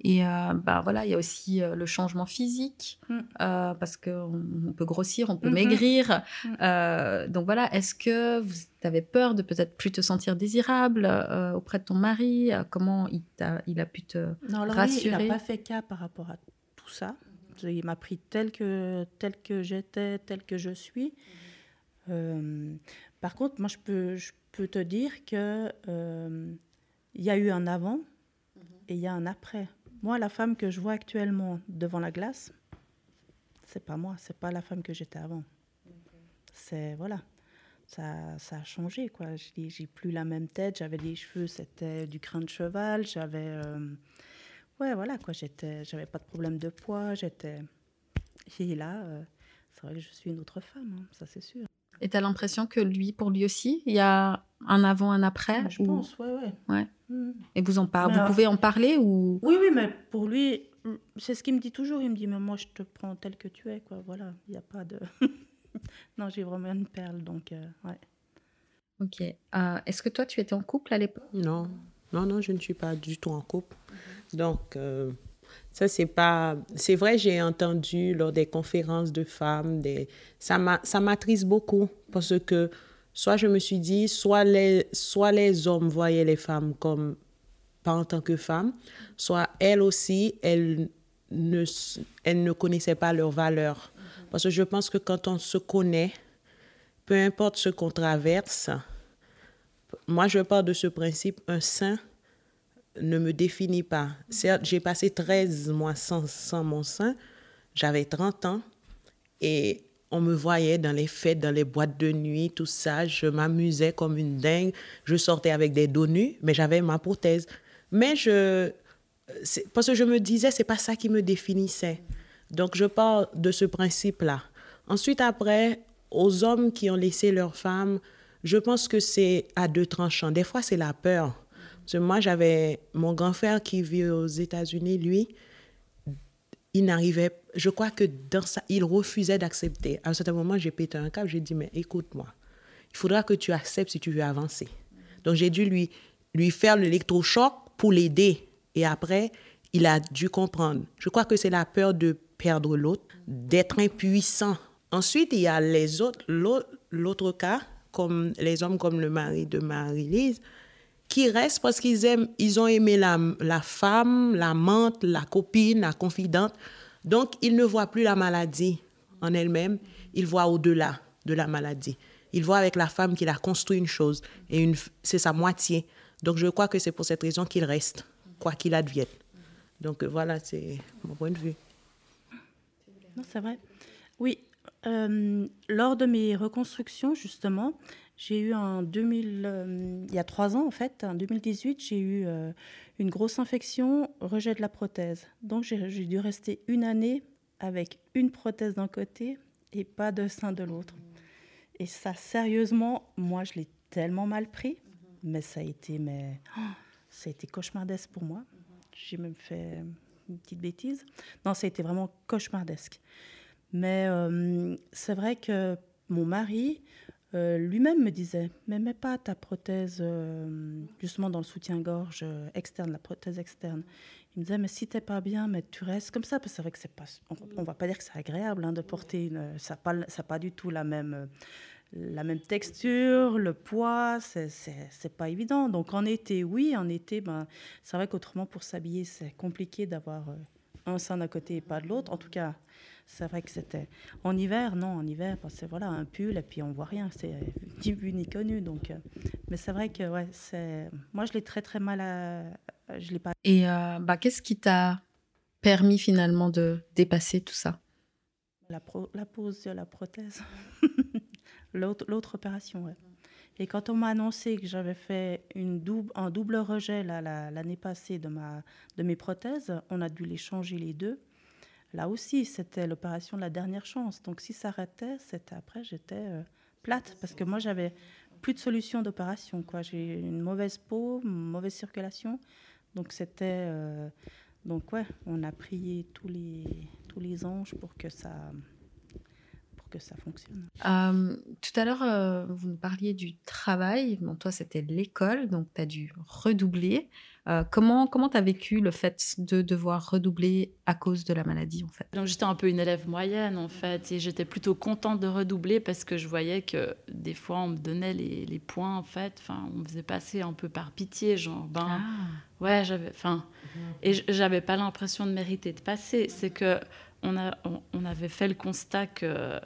Et euh, bah voilà, il y a aussi euh, le changement physique, mm. parce qu'on peut grossir, on peut mm-hmm. maigrir. Mm. donc voilà, est-ce que vous avez peur de peut-être plus te sentir désirable auprès de ton mari? Comment il, a, il a pu te non, rassurer Il n'a pas fait cas par rapport à tout ça. Il m'a pris tel que, tel que j'étais, tel que je suis. Euh, par contre, moi, je peux, je peux te dire que euh, y a eu un avant et il y a un après. Moi, la femme que je vois actuellement devant la glace, c'est pas moi, c'est pas la femme que j'étais avant. C'est voilà, ça, ça, a changé quoi. J'ai plus la même tête, j'avais des cheveux, c'était du crin de cheval, j'avais euh, ouais voilà quoi, j'étais, j'avais pas de problème de poids, j'étais et là, c'est vrai que je suis une autre femme, hein, ça c'est sûr. Et tu as l'impression que lui, pour lui aussi, il y a un avant, un après Je pense, ouais, ouais. ouais. Mm. Et vous en parlez, vous pouvez en parler ou Oui, oui, mais pour lui, c'est ce qu'il me dit toujours. Il me dit, mais moi, je te prends tel que tu es, quoi. Voilà, il n'y a pas de. [LAUGHS] non, j'ai vraiment une perle, donc, euh, ouais. Ok. Euh, est-ce que toi, tu étais en couple à l'époque? Non, non, non, je ne suis pas du tout en couple. Donc. Euh, ça, c'est pas. C'est vrai, j'ai entendu lors des conférences de femmes, des... ça m'attriste beaucoup parce que soit je me suis dit, soit les, soit les hommes voyaient les femmes comme pas en tant que femmes, soit elles aussi, elles ne, elles ne connaissaient pas leurs valeurs. Parce que je pense que quand on se connaît, peu importe ce qu'on traverse, moi je pars de ce principe, un saint ne me définit pas. Certes, j'ai passé 13 mois sans, mon sein. J'avais 30 ans et on me voyait dans les fêtes, dans les boîtes de nuit, tout ça. Je m'amusais comme une dingue. Je sortais avec des dos nus, mais j'avais ma prothèse. Mais je, parce que je me disais, c'est pas ça qui me définissait. Donc je pars de ce principe-là. Ensuite, après, aux hommes qui ont laissé leurs femmes, je pense que c'est à deux tranchants. Des fois, c'est la peur moi, j'avais mon grand frère qui vit aux États-Unis, lui, il n'arrivait, je crois que dans ça, il refusait d'accepter. À un certain moment, j'ai pété un câble, j'ai dit, mais écoute-moi, il faudra que tu acceptes si tu veux avancer. Donc, j'ai dû lui, lui faire l'électrochoc pour l'aider. Et après, il a dû comprendre. Je crois que c'est la peur de perdre l'autre, d'être impuissant. Ensuite, il y a les autres, l'autre cas, comme les hommes comme le mari de Marie-Lise, qui restent parce qu'ils aiment, ils ont aimé la, la femme, l'amante, la copine, la confidente. Donc, ils ne voient plus la maladie en elle-même, ils voient au-delà de la maladie. Ils voient avec la femme qu'il a construit une chose et c'est sa moitié. Donc, je crois que c'est pour cette raison qu'il reste, quoi qu'il advienne. Donc, voilà, c'est mon point de vue. Non, c'est vrai. Oui, euh, lors de mes reconstructions, justement, j'ai eu en 2000, euh, il y a trois ans en fait, en 2018, j'ai eu euh, une grosse infection, rejet de la prothèse. Donc j'ai dû rester une année avec une prothèse d'un côté et pas de sein de l'autre. Et ça, sérieusement, moi, je l'ai tellement mal pris, mais ça a été, mais oh, ça a été cauchemardesque pour moi. J'ai même fait une petite bêtise. Non, ça a été vraiment cauchemardesque. Mais euh, c'est vrai que mon mari, euh, lui-même me disait, mais mets pas ta prothèse euh, justement dans le soutien-gorge euh, externe, la prothèse externe. Il me disait, mais si t'es pas bien, mais tu restes comme ça, parce que c'est vrai que c'est pas, on, va pas dire que c'est agréable hein, de porter, une, ça pas, ça pas du tout la même, la même texture, le poids, c'est, pas évident. Donc en été, oui, en été, ben, c'est vrai qu'autrement pour s'habiller, c'est compliqué d'avoir un sein d'un côté et pas de l'autre. En tout cas, c'est vrai que c'était en hiver, non, en hiver, que voilà, un pull et puis on voit rien, c'est ni vu ni connu. Donc, euh, mais c'est vrai que ouais, c'est, moi je l'ai très très mal à, je l'ai pas. Et euh, bah, qu'est-ce qui t'a permis finalement de dépasser tout ça? La, la pose de la prothèse, [LAUGHS] l'autre, l'autre opération, ouais. Et quand on m'a annoncé que j'avais fait une double, un double rejet l'année passée de, ma, de mes prothèses, on a dû les changer les deux. Là aussi, c'était l'opération de la dernière chance. Donc si ça arrêtait, c'était après, j'étais euh, plate parce que moi, j'avais plus de solution d'opération. J'ai une mauvaise peau, une mauvaise circulation. Donc c'était... Euh, donc ouais, on a prié tous les, tous les anges pour que ça, que ça fonctionne. Euh, tout à l'heure, euh, vous nous parliez du travail. Bon, toi, c'était l'école, donc tu as dû redoubler. Euh, comment comment tu as vécu le fait de devoir redoubler à cause de la maladie, en fait? Donc, j'étais un peu une élève moyenne, en fait, et j'étais plutôt contente de redoubler parce que je voyais que des fois, on me donnait les, les points, en fait. Enfin, on me faisait passer un peu par pitié, genre, ben, ah. ouais, j'avais, enfin, et j'avais pas l'impression de mériter de passer. C'est que on, a, on, avait fait le constat que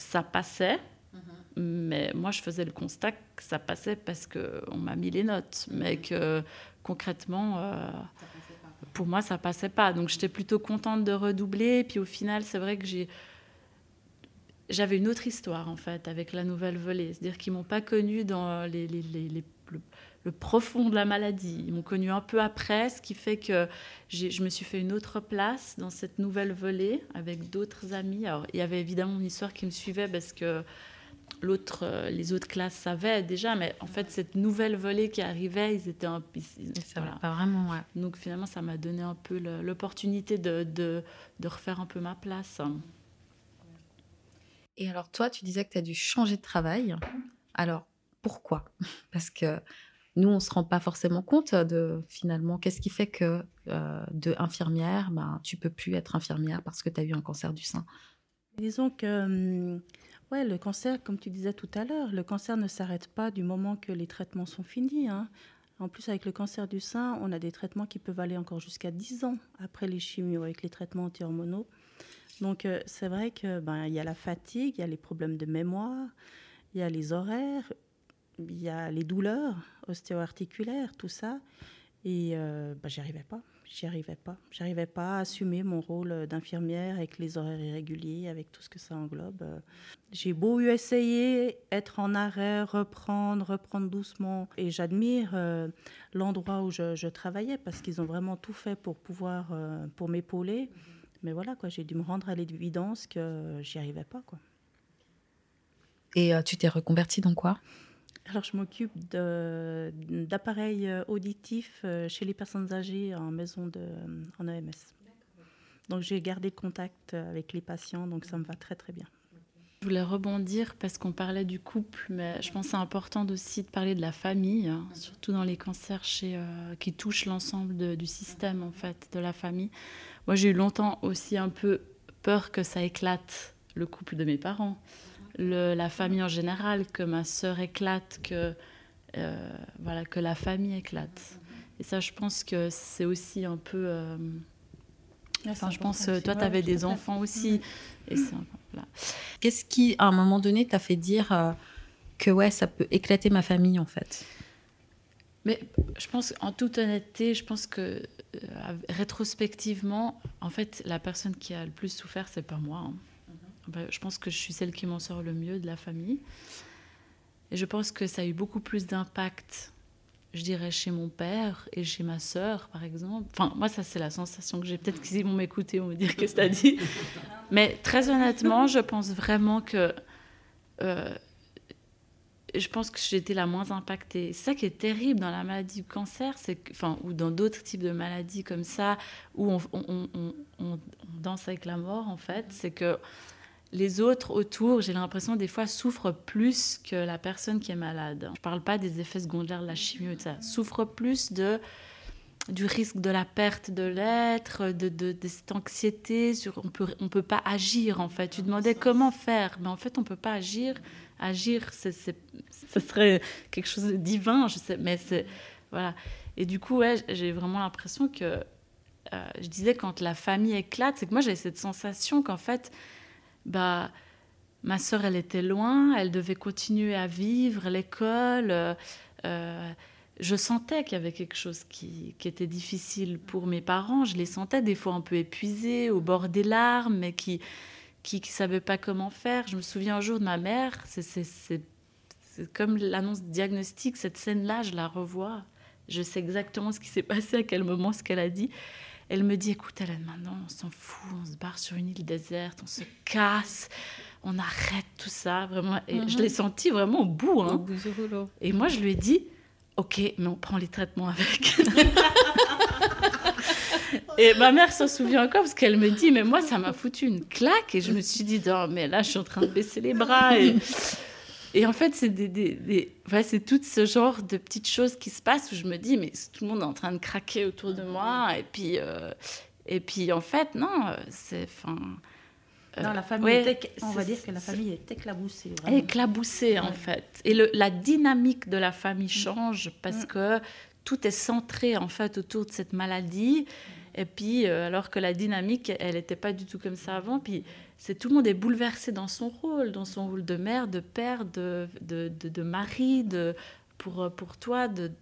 ça passait. Mhm. Mais moi, je faisais le constat que ça passait parce qu'on m'a mis les notes, mais que concrètement, euh, pour moi, ça passait pas. Donc, j'étais plutôt contente de redoubler. Puis au final, c'est vrai que j'ai j'avais une autre histoire en fait avec la nouvelle volée. C'est-à-dire qu'ils m'ont pas connue dans les, les, les, le, profond de la maladie. Ils m'ont connue un peu après, ce qui fait que je me suis fait une autre place dans cette nouvelle volée avec d'autres amis. Alors il y avait évidemment une histoire qui me suivait parce que l'autre, euh, les autres classes savaient déjà, mais en fait cette nouvelle volée qui arrivait, ils étaient un peu... pas vraiment, ouais. Donc finalement ça m'a donné un peu l'opportunité de, de, de refaire un peu ma place. Et alors toi, tu disais que tu as dû changer de travail. Alors pourquoi? Parce que nous, on ne se rend pas forcément compte de finalement qu'est-ce qui fait que euh, de infirmière, ben, tu peux plus être infirmière parce que tu as eu un cancer du sein. Disons que hum, ouais, le cancer, comme tu disais tout à l'heure, le cancer ne s'arrête pas du moment que les traitements sont finis. Hein. En plus, avec le cancer du sein, on a des traitements qui peuvent aller encore jusqu'à 10 ans après les chimios, avec les traitements anti-hormonaux. Donc euh, c'est vrai que ben y a la fatigue, il y a les problèmes de mémoire, il y a les horaires, il y a les douleurs ostéo-articulaires, tout ça. Et euh, ben, j'y arrivais pas, j'y arrivais pas, j'arrivais pas à assumer mon rôle d'infirmière avec les horaires irréguliers, avec tout ce que ça englobe. J'ai beau eu essayer, être en arrêt, reprendre, reprendre doucement, et j'admire euh, l'endroit où je, travaillais parce qu'ils ont vraiment tout fait pour pouvoir, pour m'épauler. Mais voilà, quoi, j'ai dû me rendre à l'évidence que j'y arrivais pas, quoi. Et euh, tu t'es reconvertie dans quoi? Alors, je m'occupe d'appareils euh, auditifs euh, chez les personnes âgées en maison de, en EMS. Donc, j'ai gardé contact avec les patients, donc ça me va très, très bien. Je voulais rebondir parce qu'on parlait du couple, mais je pense que c'est important aussi de parler de la famille, hein, surtout dans les cancers euh, qui touchent l'ensemble du système en fait, de la famille. Moi, j'ai eu longtemps aussi un peu peur que ça éclate le couple de mes parents, le, la famille en général, que ma sœur éclate, que euh, voilà, que la famille éclate. Et ça, je pense que c'est aussi un peu euh, Enfin, je pense, que toi, tu avais des enfants aussi. Et Qu'est-ce qui, à un moment donné, t'a fait dire euh, que ouais, ça peut éclater ma famille, en fait? Mais je pense, en toute honnêteté, je pense que euh, rétrospectivement, en fait, la personne qui a le plus souffert, c'est pas moi. Hein. Mhm. je pense que je suis celle qui m'en sort le mieux de la famille. Et je pense que ça a eu beaucoup plus d'impact je dirais, chez mon père et chez ma sœur, par exemple. Enfin, moi, ça, c'est la sensation que j'ai. Peut-être qu'ils vont m'écouter, vont me dire qu'est-ce que tu as dit. [LAUGHS] Mais très honnêtement, je pense vraiment que. Euh, je pense que j'étais la moins impactée. C'est ça qui est terrible dans la maladie du cancer, c'est enfin, ou dans d'autres types de maladies comme ça, où on, on, on, on danse avec la mort, en fait, c'est que les autres autour, j'ai l'impression des fois souffrent plus que la personne qui est malade. Je parle pas des effets secondaires de la chimio, ça. Souffrent plus de du risque de la perte de l'être, de, cette anxiété on peut on peut pas agir en fait. Tu demandais comment faire, mais en fait on peut pas agir. Agir, ce serait quelque chose de divin, je sais, mais voilà. Et du coup, ouais, j'ai vraiment l'impression que euh, je disais quand la famille éclate, c'est que moi j'avais cette sensation qu'en fait, bah, ma sœur elle était loin, elle devait continuer à vivre l'école. Euh, euh, je sentais qu'il y avait quelque chose qui, était difficile pour mes parents. Je les sentais des fois un peu épuisés, au bord des larmes, mais qui qui ne savaient pas comment faire. Je me souviens un jour de ma mère, c'est comme l'annonce diagnostic, cette scène-là, je la revois. Je sais exactement ce qui s'est passé, à quel moment, ce qu'elle a dit. Elle me dit, écoute Hélène, maintenant on s'en fout, on se barre sur une île déserte, on se casse, on arrête tout ça, vraiment. Et je mhm. l'ai senti vraiment au bout. Hein. Et moi, je lui ai dit, ok, mais on prend les traitements avec. [LAUGHS] et ma mère s'en souvient encore parce qu'elle me dit, mais moi, ça m'a foutu une claque. Et je me suis dit, non, mais là, je suis en train de baisser les bras. Et, et en fait, c'est des, des, c'est tout ce genre de petites choses qui se passent où je me dis, mais tout le monde est en train de craquer autour de moi. Et puis, euh, et puis en fait, non, c'est. Enfin, euh, non, la famille, on va dire que la famille est éclaboussée. Vraiment. Éclaboussée, en fait. Et le, la dynamique de la famille change parce mm. que tout est centré, en fait, autour de cette maladie. Et puis, euh, alors que la dynamique, elle n'était pas du tout comme ça avant. Puis, c'est tout le monde est bouleversé dans son rôle, dans son rôle de mère, de père, de, de, de, mari, de, pour, pour toi, de,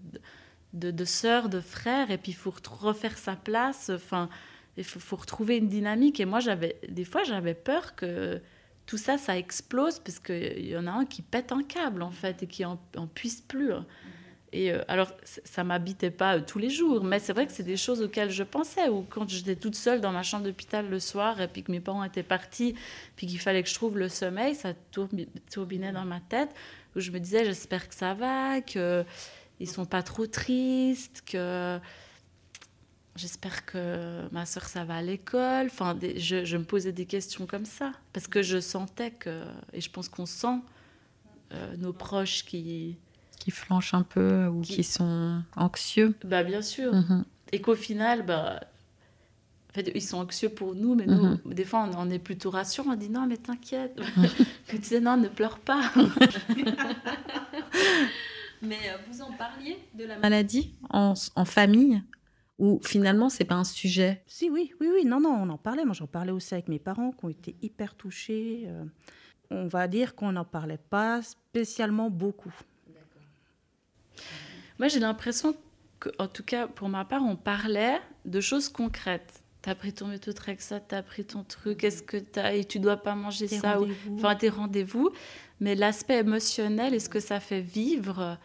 de, de sœur, de frère. Et puis, il faut refaire sa place. Enfin, il faut, retrouver une dynamique. Et moi, j'avais des fois, j'avais peur que tout ça, ça explose, parce qu'il y en a un qui pète un câble, en fait, et qui en, puisse plus. Et euh, alors, ça m'habitait pas euh, tous les jours, mais c'est vrai que c'est des choses auxquelles je pensais. Ou quand j'étais toute seule dans ma chambre d'hôpital le soir, et puis que mes parents étaient partis, puis qu'il fallait que je trouve le sommeil, ça tourbinait dans ma tête, où je me disais, j'espère que ça va, qu'ils ne sont pas trop tristes, que j'espère que ma soeur, ça va à l'école. Enfin, je, je, me posais des questions comme ça, parce que je sentais que, et je pense qu'on sent euh, nos proches qui qui flanchent un peu ou qui, sont anxieux. Bah bien sûr. Mhm. Et qu'au final, bah, en fait, ils sont anxieux pour nous, mais nous, mhm. des fois, on, est plutôt rassurant. On dit non, mais t'inquiète. [LAUGHS] tu disais non, ne pleure pas. [LAUGHS] mais euh, vous en parliez de la maladie en, en famille ou finalement c'est pas un sujet? Si oui, oui, oui, non, non, on en parlait. Moi, j'en parlais aussi avec mes parents qui ont été hyper touchés. Euh, on va dire qu'on n'en parlait pas spécialement beaucoup. Moi, j'ai l'impression qu'en tout cas, pour ma part, on parlait de choses concrètes. T'as pris ton méthotrexate, t'as pris ton truc, est-ce que t'as et tu dois pas manger ça ou enfin tes rendez-vous. Mais l'aspect émotionnel et ce que ça fait vivre,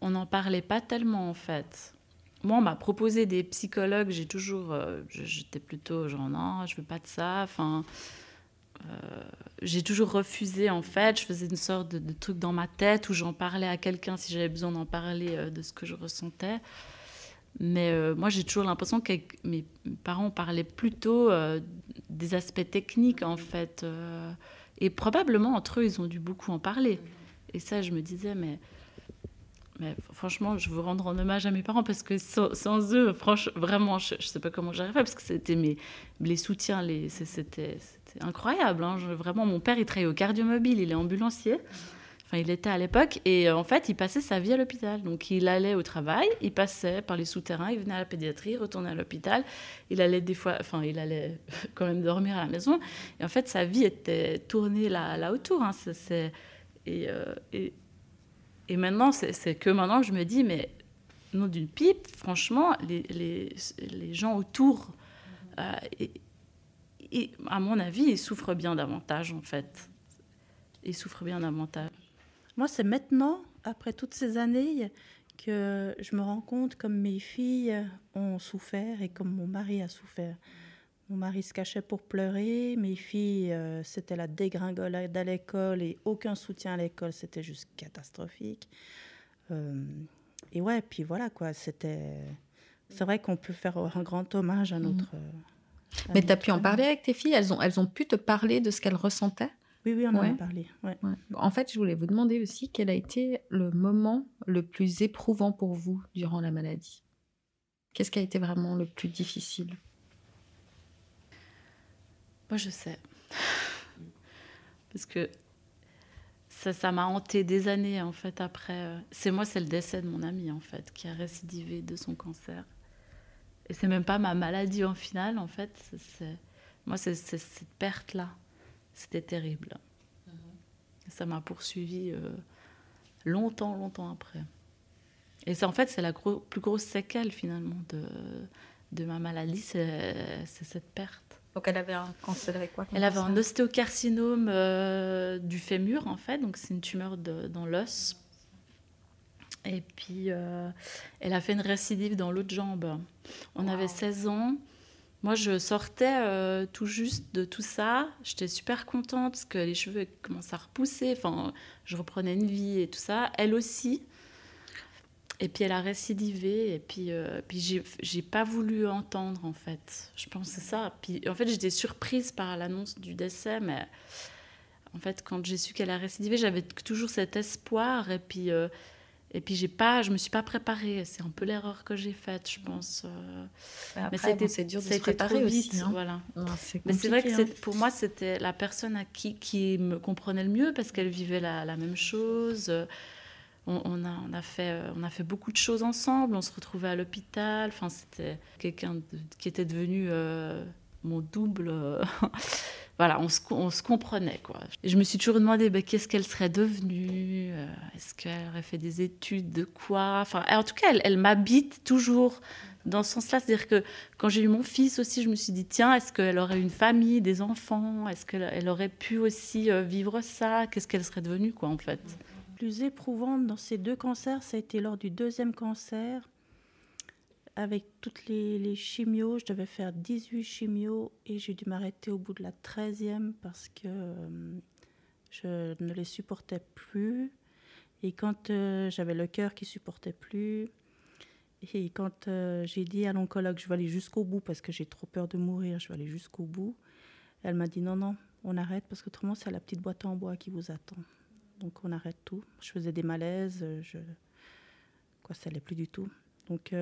on n'en parlait pas tellement en fait. Moi, on m'a proposé des psychologues, j'ai toujours, euh, j'étais plutôt genre non, je veux pas de ça. Enfin, j'ai toujours refusé en fait. Je faisais une sorte de, truc dans ma tête où j'en parlais à quelqu'un si j'avais besoin d'en parler euh, de ce que je ressentais. Mais euh, moi, j'ai toujours l'impression que mes parents parlaient plutôt des aspects techniques en fait. et probablement entre eux, ils ont dû beaucoup en parler. Et ça, je me disais, mais franchement, je veux rendre en hommage à mes parents parce que sans, eux, franchement, vraiment, je sais pas comment j'arrivais parce que c'était mes les soutiens, les, c'était incroyable. Hein. vraiment, mon père, il travaillait au cardiomobile, il est ambulancier. Enfin, il était à l'époque et euh, en fait, il passait sa vie à l'hôpital. Donc, il allait au travail, il passait par les souterrains, il venait à la pédiatrie, retournait à l'hôpital. Il allait des fois, enfin, il allait [LAUGHS] quand même dormir à la maison. Et en fait, sa vie était tournée là, là autour. Hein. C'est, et, euh, et et maintenant, c'est que maintenant je me dis, mais nom d'une pipe, franchement, les, les, les gens autour, euh, à mon avis, ils souffrent bien davantage, en fait. Ils souffrent bien davantage. Moi, c'est maintenant, après toutes ces années, que je me rends compte comme mes filles ont souffert et comme mon mari a souffert. Mon mari se cachait pour pleurer. Mes filles, euh, c'était la dégringolade à l'école et aucun soutien à l'école. C'était juste catastrophique. Euh, et ouais, puis voilà quoi. C'était. C'est vrai qu'on peut faire un grand hommage à notre. Mmh. Mais tu as pu en parler avec tes filles? Elles ont, elles ont pu te parler de ce qu'elles ressentaient? Oui, oui, on en a parlé. Ouais. En fait, je voulais vous demander aussi quel a été le moment le plus éprouvant pour vous durant la maladie? Qu'est-ce qui a été vraiment le plus difficile? Moi, je sais. Parce que ça m'a hanté des années, en fait, après. Euh, c'est moi, c'est le décès de mon ami, en fait, qui a récidivé de son cancer. Et c'est même pas ma maladie en finale, en fait. moi, c'est cette perte-là. C'était terrible. Mm-hmm. Ça m'a poursuivi euh, longtemps, longtemps après. Et c'est en fait, c'est la plus grosse séquelle finalement de, de ma maladie, c'est cette perte. Donc elle avait un cancer quoi Elle avait un ostéocarcinome euh, du fémur en fait, donc c'est une tumeur dans l'os. Et puis euh, elle a fait une récidive dans l'autre jambe. On avait 16 ans. Moi, je sortais euh, tout juste de tout ça. J'étais super contente parce que les cheveux commençaient à repousser. Enfin, je reprenais une vie et tout ça. Elle aussi. Et puis elle a récidivé, et puis, euh, puis j'ai pas voulu entendre en fait. Je pensais ça. Puis en fait, j'étais surprise par l'annonce du décès, mais en fait, quand j'ai su qu'elle a récidivé, j'avais toujours cet espoir, et puis, euh, et puis j'ai pas, je me suis pas préparée. C'est un peu l'erreur que j'ai faite, je pense. Euh. mais c'était c'est dur de se préparer aussi. Hein. Voilà. mais c'est vrai que hein. pour moi, c'était la personne à qui, qui me comprenait le mieux parce qu'elle vivait la, la même chose on, a, on, a fait, euh, on a fait beaucoup de choses ensemble. On se retrouvait à l'hôpital. Enfin, c'était quelqu'un qui était devenu euh, mon double. [LAUGHS] voilà, on se, comprenait. Quoi. Et je me suis toujours demandé ben, qu'est-ce qu'elle serait devenue. Euh, est-ce qu'elle aurait fait des études de quoi? Enfin, En tout cas, elle, elle m'habite toujours dans ce sens-là. C'est-à-dire que quand j'ai eu mon fils aussi, je me suis dit tiens, est-ce qu'elle aurait une famille, des enfants? Est-ce qu'elle aurait pu aussi vivre ça? Qu'est-ce qu'elle serait devenue, quoi, en fait? Plus éprouvante dans ces deux cancers, ça a été lors du deuxième cancer. Avec toutes les, les chimios, je devais faire 18 chimios et j'ai dû m'arrêter au bout de la 13e parce que euh, je ne les supportais plus. Et quand euh, j'avais le cœur qui supportait plus, et quand euh, j'ai dit à l'oncologue, je vais aller jusqu'au bout parce que j'ai trop peur de mourir, je vais aller jusqu'au bout, elle m'a dit non, non, on arrête parce que autrement c'est la petite boîte en bois qui vous attend donc on arrête tout. Je faisais des malaises, je... quoi, ça n'allait plus du tout. Donc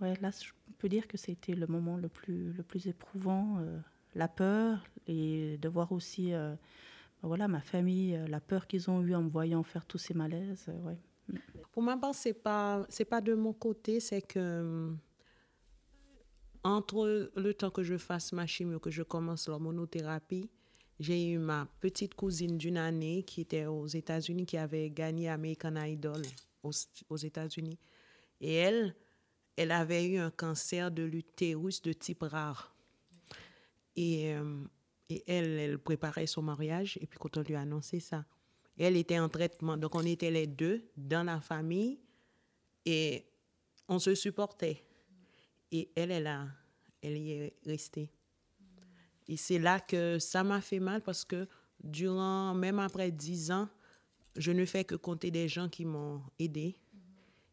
ouais, là, je peux dire que c'était le moment le plus, le plus éprouvant, euh, la peur et de voir aussi, ben voilà, ma famille, la peur qu'ils ont eue en me voyant faire tous ces malaises, ouais. Pour ma part, c'est pas, c'est pas de mon côté, c'est que entre le temps que je fasse ma chimio, que je commence l'hormonothérapie, j'ai eu ma petite cousine d'une année qui était aux États-Unis, qui avait gagné American Idol aux, États-Unis. Et elle, elle avait eu un cancer de l'utérus de type rare. Et, euh, et elle, elle préparait son mariage. Et puis quand on lui a annoncé ça, elle était en traitement. Donc on était les deux dans la famille et on se supportait. Et elle, elle, a, elle y est restée. Et c'est là que ça m'a fait mal parce que durant, même après dix ans, je ne fais que compter des gens qui m'ont aidé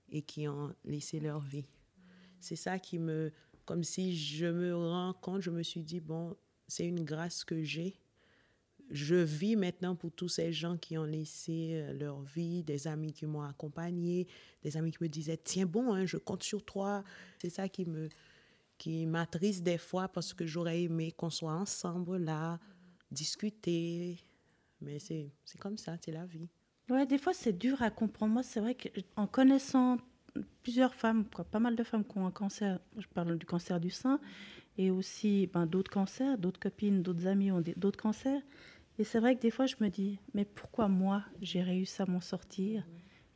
et qui ont laissé leur vie. C'est ça qui me, comme si je me rends compte, je me suis dit, bon, c'est une grâce que j'ai. Je vis maintenant pour tous ces gens qui ont laissé euh, leur vie, des amis qui m'ont accompagné, des amis qui me disaient, tiens bon, hein, je compte sur toi. C'est ça qui me, qui m'attriste des fois parce que j'aurais aimé qu'on soit ensemble là, discuter. Mais c'est comme ça, c'est la vie. Ouais, des fois c'est dur à comprendre. Moi, c'est vrai qu'en connaissant plusieurs femmes, pas mal de femmes qui ont un cancer, je parle du cancer du sein, et aussi ben, d'autres cancers, d'autres copines, d'autres amis ont d'autres cancers. Et c'est vrai que des fois je me dis, mais pourquoi moi j'ai réussi à m'en sortir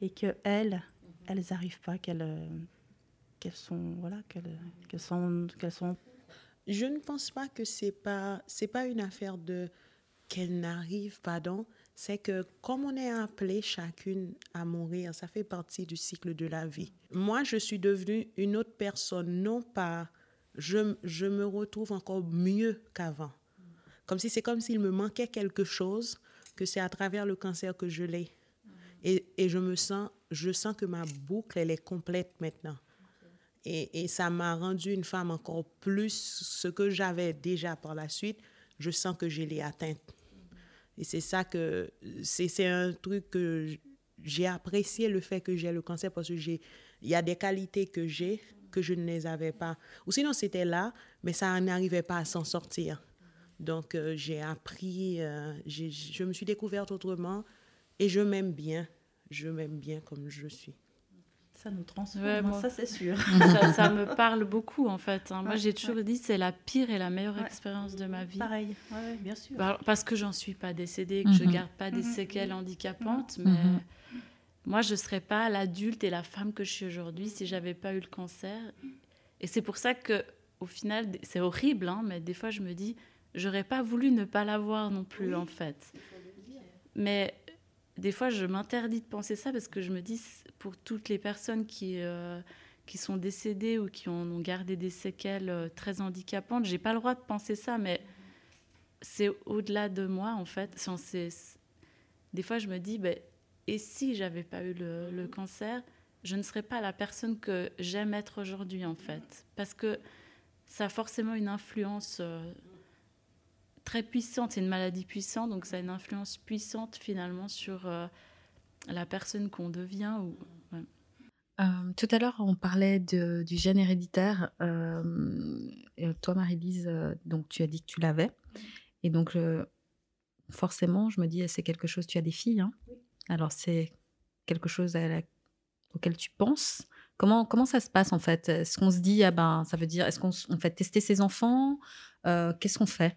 et que elles, elles n'arrivent pas, qu'elles euh, qu'elles sont voilà qu'elles sont qu'elles sont je ne pense pas que c'est pas pas une affaire de qu'elles n'arrivent pardon c'est que comme on est appelé chacune à mourir ça fait partie du cycle de la vie moi je suis devenue une autre personne non pas je, je me retrouve encore mieux qu'avant comme si c'est comme s'il me manquait quelque chose que c'est à travers le cancer que je l'ai et, et je me sens je sens que ma boucle elle est complète maintenant et, ça m'a rendu une femme encore plus ce que j'avais déjà par la suite. Je sens que je l'ai atteinte. Et c'est ça que c'est un truc que j'ai apprécié le fait que j'ai le cancer parce que j'ai il y a des qualités que j'ai que je ne les avais pas. Ou sinon c'était là, mais ça n'arrivait pas à s'en sortir. Donc euh, j'ai appris, euh, je me suis découverte autrement et je m'aime bien. Je m'aime bien comme je suis Ça nous transforme, ça c'est sûr. [LAUGHS] ça, me parle beaucoup en fait. Hein. Moi j'ai toujours dit c'est la pire et la meilleure expérience de ma vie. Pareil, bien sûr. Parce que j'en suis pas décédée, que je je mhm. garde pas des mhm. séquelles handicapantes, mais mhm. moi je serais pas l'adulte et la femme que je suis aujourd'hui si j'avais pas eu le cancer. Et c'est pour ça que au final, c'est horrible, hein, mais des fois je me dis j'aurais pas voulu ne pas l'avoir non plus en fait. Mais des fois, je m'interdis de penser ça parce que je me dis, pour toutes les personnes qui, euh, qui sont décédées ou qui ont, gardé des séquelles euh, très handicapantes, j'ai pas le droit de penser ça, mais c'est au-delà de moi, en fait. Des fois, je me dis, ben, et si j'avais pas eu le, cancer, je ne serais pas la personne que j'aime être aujourd'hui, en fait. Parce que ça a forcément une influence. Très puissante, c'est une maladie puissante, donc ça a une influence puissante finalement sur euh, la personne qu'on devient. Ou, euh, tout à l'heure, on parlait de, du gène héréditaire. Euh, toi, Marie-Lise, donc tu as dit que tu l'avais. Et donc, forcément, je me dis, c'est quelque chose, tu as des filles. Hein Alors, c'est quelque chose auquel tu penses. Comment, comment ça se passe en fait? Est-ce qu'on se dit, ah ben, ça veut dire, est-ce qu'on fait tester ses enfants? Qu'est-ce qu'on fait?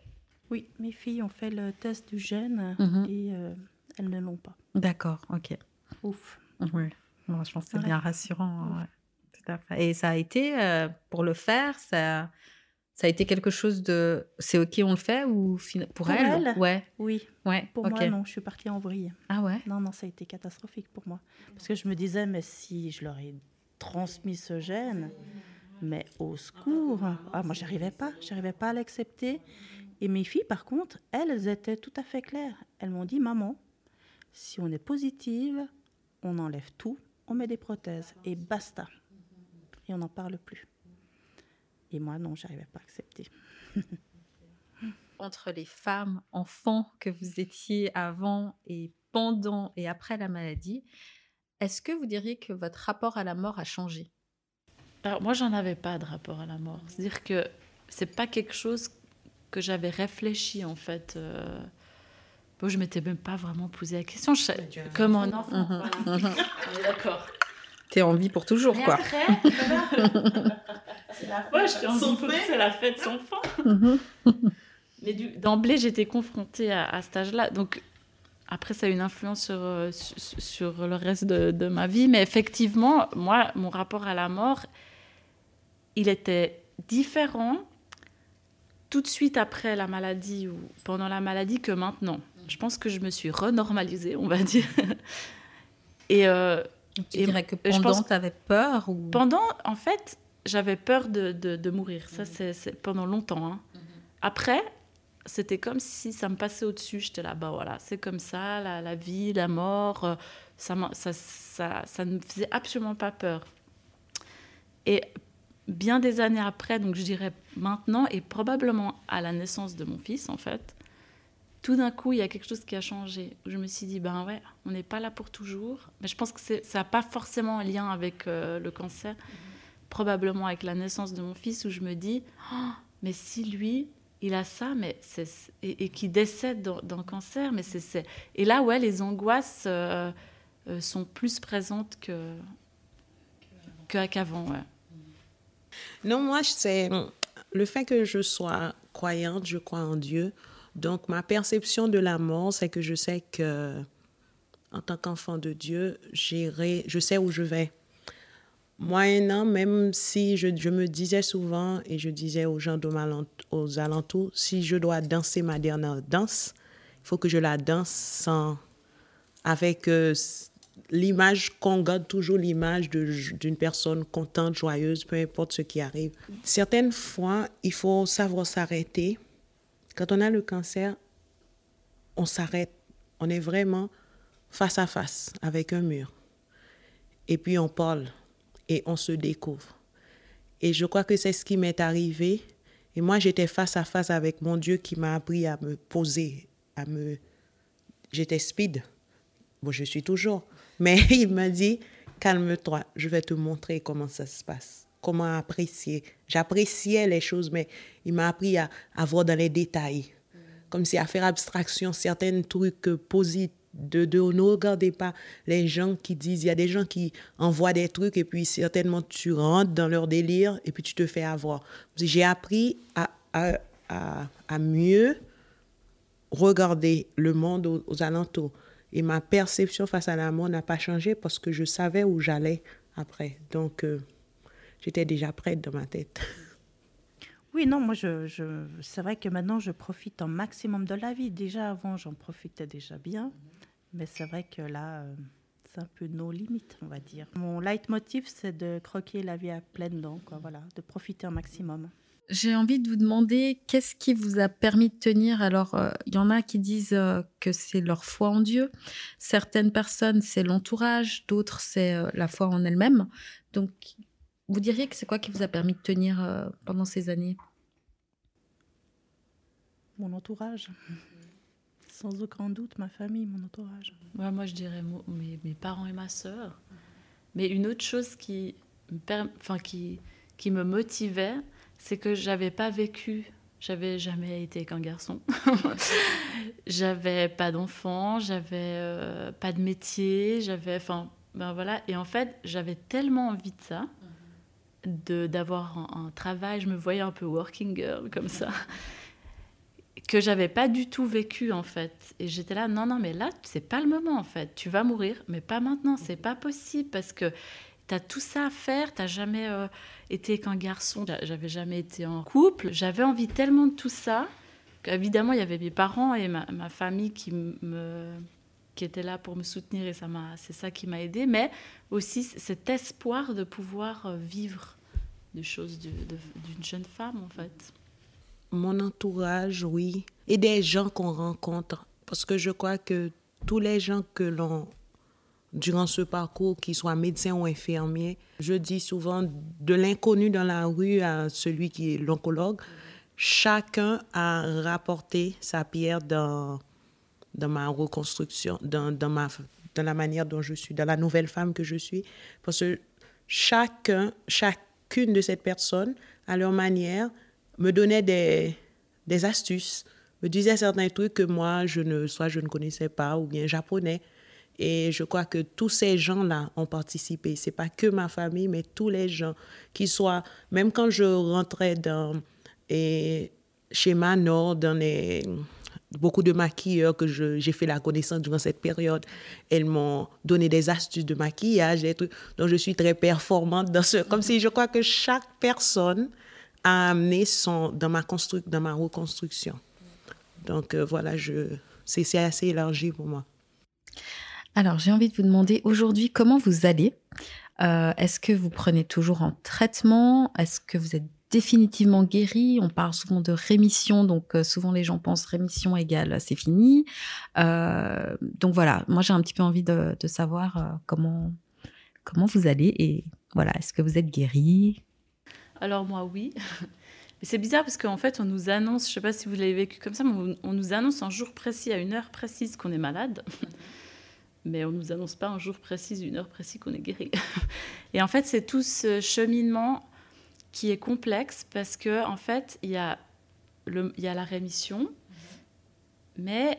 Oui, mes filles ont fait le test du gène mhm. et euh, elles ne l'ont pas. D'accord, ok. Ouf. Oui, je pense que c'est bien rassurant. Tout à fait. Et ça a été, euh, pour le faire, ça, ça a été quelque chose de. C'est ok, on le fait ou pour, pour elle, Ouais. Oui. Ouais. Pour moi, non, je suis partie en vrille. Ah ouais? Non, non, ça a été catastrophique pour moi. Parce que je me disais, mais si je leur ai transmis ce gène, mais au secours? Ah, moi, j'arrivais pas, j'arrivais pas à l'accepter. Et mes filles, par contre, elles étaient tout à fait claires. Elles m'ont dit, maman, si on est positive, on enlève tout, on met des prothèses et basta. Et on n'en parle plus. Et moi, non, j'arrivais pas à accepter. Entre les femmes, enfants que vous étiez avant et pendant et après la maladie, est-ce que vous diriez que votre rapport à la mort a changé? Alors moi, j'en avais pas de rapport à la mort. C'est-à-dire que c'est pas quelque chose que j'avais réfléchi en fait. Euh... Bon, je m'étais même pas vraiment posé la question. Je... Comme un enfant. Mhm. [LAUGHS] D'accord. T'es en vie pour toujours, quoi. Après, [LAUGHS] c'est la fête. c'est la fête sans fin. Mhm. [LAUGHS] Mais d'emblée, j'étais confrontée à, à cet âge-là. Donc, après, ça a une influence sur, euh, sur, le reste de, de, ma vie. Mais effectivement, moi, mon rapport à la mort, il était différent tout de suite après la maladie ou pendant la maladie que maintenant. Je pense que je me suis renormalisée, on va dire. [LAUGHS] et euh, tu dirais que pendant, tu avais peur ou... Pendant, en fait, j'avais peur de, de, mourir. Ça, c'est pendant longtemps. Hein. Mhm. Après, c'était comme si ça me passait au-dessus. J'étais là, bas voilà, c'est comme ça, la, la, vie, la mort. Euh, ça, ça, ça, ça ne me faisait absolument pas peur. Et bien des années après, donc je dirais maintenant, et probablement à la naissance de mon fils, en fait, tout d'un coup, il y a quelque chose qui a changé. je me suis dit, ben ouais, on n'est pas là pour toujours. Mais je pense que ça n'a pas forcément un lien avec euh, le cancer, probablement avec la naissance de mon fils, où je me dis, oh, mais si lui, il a ça, mais et, et qui décède d'un cancer, mais c'est et là ouais, les angoisses euh, euh, sont plus présentes que qu'avant. Ouais. Non, moi, c'est le fait que je sois croyante, je crois en Dieu. Donc, ma perception de la mort, c'est que je sais que, en tant qu'enfant de Dieu, j'irai, je sais où je vais. Moyennant, même si je, je, me disais souvent, et je disais aux gens de aux alentours, si je dois danser ma dernière danse, il faut que je la danse sans, avec euh, l'image qu'on garde toujours l'image d'une personne contente, joyeuse, peu importe ce qui arrive. Certaines fois, il faut savoir s'arrêter. Quand on a le cancer, on s'arrête. On est vraiment face à face avec un mur. Et puis on parle et on se découvre. Et je crois que c'est ce qui m'est arrivé. Et moi, j'étais face à face avec mon Dieu qui m'a appris à me poser, à me... J'étais speed. Bon, je suis toujours. Mais [LAUGHS] il m'a dit, calme-toi, je vais te montrer comment ça se passe, comment apprécier. J'appréciais les choses, mais il m'a appris à, à, voir dans les détails, comme si à faire abstraction certains trucs De, de, ne regardez pas les gens qui disent, il y a des gens qui envoient des trucs et puis certainement tu rentres dans leur délire et puis tu te fais avoir. J'ai appris à, à, à, mieux regarder le monde aux, alentours. Et ma perception face à l'amour n'a pas changé parce que je savais où j'allais après. Donc, euh, j'étais déjà prête dans ma tête. [LAUGHS] Oui, non, moi, je, c'est vrai que maintenant, je profite un maximum de la vie. Déjà, avant, j'en profitais déjà bien. Mais c'est vrai que là, euh, c'est un peu nos limites, on va dire. Mon leitmotiv, c'est de croquer la vie à pleines dents, quoi, voilà, de profiter un maximum. J'ai envie de vous demander qu'est-ce qui vous a permis de tenir? Alors, il euh, y en a qui disent euh, que c'est leur foi en Dieu. Certaines personnes, c'est l'entourage. D'autres, c'est euh, la foi en elle-même. Donc, vous diriez que c'est quoi qui vous a permis de tenir euh, pendant ces années? Mon entourage. [LAUGHS] Sans aucun doute, ma famille, mon entourage. Ouais, moi, je dirais mes, mes, parents et ma sœur. Mais une autre chose qui me, enfin, qui, qui me motivait, c'est que j'avais pas vécu, j'avais jamais été qu'un garçon. [LAUGHS] j'avais pas d'enfant, j'avais euh, pas de métier, j'avais, enfin, ben voilà. Et en fait, j'avais tellement envie de ça, de d'avoir un, un, travail, je me voyais un peu working girl comme ça, que j'avais pas du tout vécu en fait. Et j'étais là, non, non, mais là, c'est pas le moment en fait. Tu vas mourir, mais pas maintenant, c'est pas possible parce que tu as tout ça à faire, tu jamais euh, été qu'un garçon, j'avais jamais été en couple, j'avais envie tellement de tout ça, qu'évidemment il y avait mes parents et ma, famille qui me qui étaient là pour me soutenir et c'est ça qui m'a aidé mais aussi cet espoir de pouvoir euh, vivre des choses d'une jeune femme en fait. Mon entourage oui. Et des gens qu'on rencontre. Parce que je crois que tous les gens que l'on durant ce parcours, qu'ils soient médecins ou infirmiers. Je dis souvent de l'inconnu dans la rue à celui qui est l'oncologue, chacun a rapporté sa pierre dans, dans ma reconstruction, dans, dans, ma, dans la manière dont je suis, dans la nouvelle femme que je suis. Parce que chacun, chacune de ces personnes, à leur manière, me donnait des, des astuces, me disait certains trucs que moi, je ne, soit je ne connaissais pas ou bien japonais. Et je crois que tous ces gens-là ont participé. C'est pas que ma famille, mais tous les gens qui soient, même quand je rentrais chez Manor, dans beaucoup de maquilleurs que j'ai fait la connaissance durant cette période, elles m'ont donné des astuces de maquillage, dont je suis très performante dans ce, comme si je crois que chaque personne a amené son, dans ma constru, dans ma reconstruction. Donc euh, voilà, je, c'est assez élargi pour moi. Alors, j'ai envie de vous demander aujourd'hui comment vous allez? Euh, Est-ce que vous prenez toujours en traitement? Est-ce que vous êtes définitivement guéri? On parle souvent de rémission, donc euh, souvent les gens pensent rémission égale c'est fini. Euh, donc voilà, moi j'ai un petit peu envie de, savoir euh, comment comment vous allez et voilà, est-ce que vous êtes guéri? Alors moi oui. [LAUGHS] C'est bizarre parce qu'en fait, on nous annonce, je ne sais pas si vous l'avez vécu comme ça, mais on, on nous annonce un jour précis, à une heure précise qu'on est malade [LAUGHS] mais on ne nous annonce pas un jour précis, une heure précise qu'on est guéri. [LAUGHS] Et en fait, c'est tout ce cheminement qui est complexe parce que en fait, il y a, il y a la rémission, mais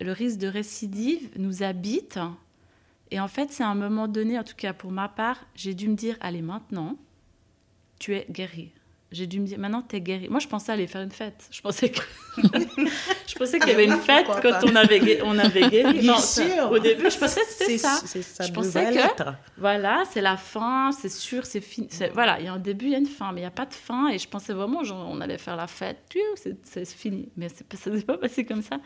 le risque de récidive nous habite. Et en fait, c'est à un moment donné, en tout cas pour ma part, j'ai dû me dire, allez, maintenant, tu es guéri j'ai dû me dire, maintenant, t'es guéri. Moi, je pensais aller faire une fête. Je pensais que... [LAUGHS] je pensais qu'il y avait une fête quand on avait, on avait guéri. Non, sûr. Au début, je pensais que c'était ça. ça. Je pensais que, être. voilà, c'est la fin, c'est sûr, c'est fini. Voilà, il y a un début, il y a une fin, mais il n'y a pas de fin. Et je pensais vraiment, genre, on allait faire la fête, c'est fini. Mais ça ne s'est pas passé comme ça.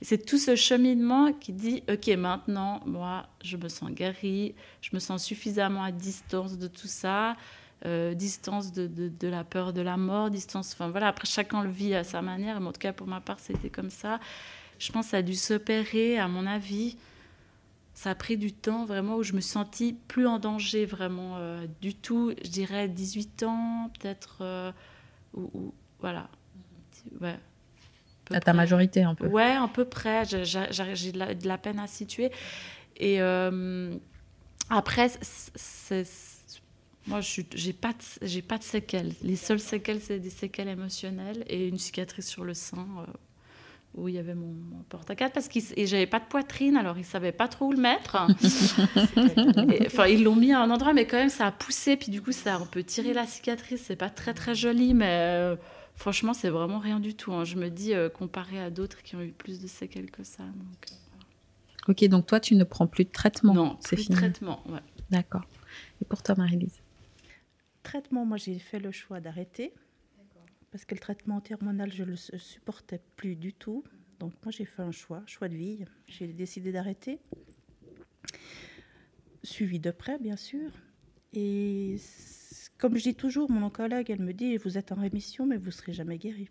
C'est tout ce cheminement qui dit, OK, maintenant, moi, je me sens guérie, je me sens suffisamment à distance de tout ça. Euh, distance de, de, de, la peur de la mort, distance. Enfin voilà, après chacun le vit à sa manière, mais en tout cas pour ma part c'était comme ça. Je pense que ça a dû s'opérer, à mon avis. Ça a pris du temps vraiment où je me sentis plus en danger vraiment euh, du tout. Je dirais 18 ans, peut-être. Euh, ou, ou, voilà. Ouais. À ta majorité un peu. Ouais, à peu près. J'ai de, de, la peine à situer. Et après, c'est moi, je n'ai pas, de, pas de séquelles. Les seules séquelles, c'est des séquelles émotionnelles et une cicatrice sur le sein. Euh, où il y avait mon, porte-à-4 parce que j'avais pas de poitrine, alors ils savaient pas trop où le mettre. [LAUGHS] Enfin, ils l'ont mis à un endroit, mais quand même ça a poussé, puis du coup ça, on peut tirer la cicatrice. C'est pas très très joli, mais euh, franchement c'est vraiment rien du tout. Hein. Je me dis euh, comparé à d'autres qui ont eu plus de séquelles que ça. Donc, euh, Ok, donc toi tu ne prends plus de traitement. Non, c'est fini. Traitement, ouais. D'accord. Et pour toi, Marie-Lise? Traitement, moi j'ai fait le choix d'arrêter parce que le traitement hormonal, je ne le supportais plus du tout. Donc moi, j'ai fait un choix, choix de vie. J'ai décidé d'arrêter. Suivi de près, bien sûr. Et comme je dis toujours, mon oncologue, elle me dit, vous êtes en rémission, mais vous ne serez jamais guéri.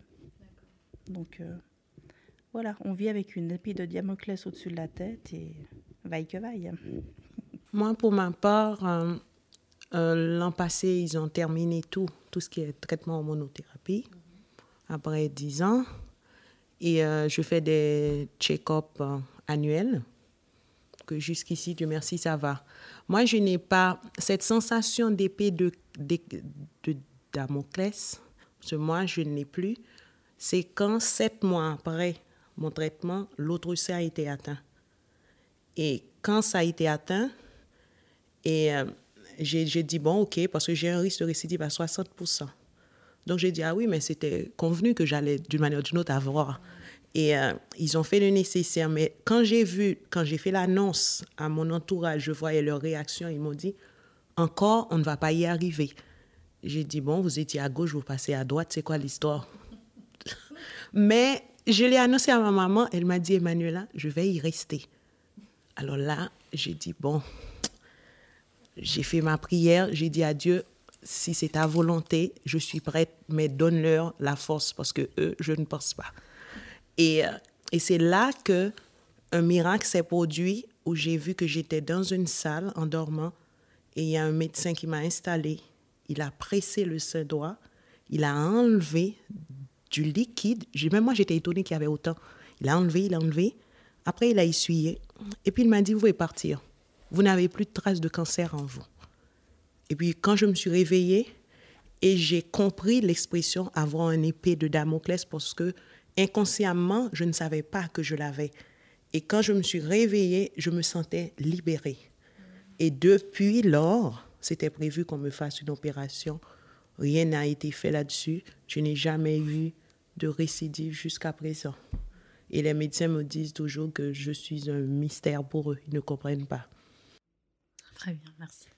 Donc euh, voilà, on vit avec une épée de Diamoclès au-dessus de la tête et vaille que vaille. Moi, pour ma part, euh, euh, l'an passé, ils ont terminé tout, tout ce qui est traitement hormonothérapie, après 10 ans. Et euh, je fais des check-up euh, annuels, que jusqu'ici, Dieu merci, ça va. Moi, je n'ai pas cette sensation d'épée de, de, Damoclès, parce que moi, je ne l'ai plus. C'est quand, sept mois après mon traitement, l'autre sein a été atteint. Et quand ça a été atteint, et j'ai dit, bon, OK, parce que j'ai un risque de récidive à 60%. Donc j'ai dit, ah oui, mais c'était convenu que j'allais d'une manière ou d'une autre avoir. Et euh, ils ont fait le nécessaire. Mais quand j'ai vu, quand j'ai fait l'annonce à mon entourage, je voyais leur réaction, ils m'ont dit, encore, on ne va pas y arriver. J'ai dit, bon, vous étiez à gauche, vous passez à droite, c'est quoi l'histoire? [LAUGHS] Mais je l'ai annoncé à ma maman, elle m'a dit, Emmanuela, je vais y rester. Alors là, j'ai dit, bon, j'ai fait ma prière, j'ai dit à Dieu, si c'est ta volonté, je suis prête, mais donne-leur la force parce que eux, je ne pense pas. Et, euh, et c'est là que un miracle s'est produit où j'ai vu que j'étais dans une salle en dormant et il y a un médecin qui m'a installé. Il a pressé le sein droit, il a enlevé du liquide. Même moi, j'étais étonnée qu'il y avait autant. Il a enlevé, il a enlevé. Après, il a essuyé. Et puis, il m'a dit, vous pouvez partir vous n'avez plus de traces de cancer en vous. Et puis quand je me suis réveillée et j'ai compris l'expression avoir un épée de Damoclès parce que inconsciemment, je ne savais pas que je l'avais. Et quand je me suis réveillée, je me sentais libérée. Et depuis lors, c'était prévu qu'on me fasse une opération. Rien n'a été fait là-dessus. Je n'ai jamais eu de récidive jusqu'à présent. Et les médecins me disent toujours que je suis un mystère pour eux. Ils ne comprennent pas. Très bien, merci.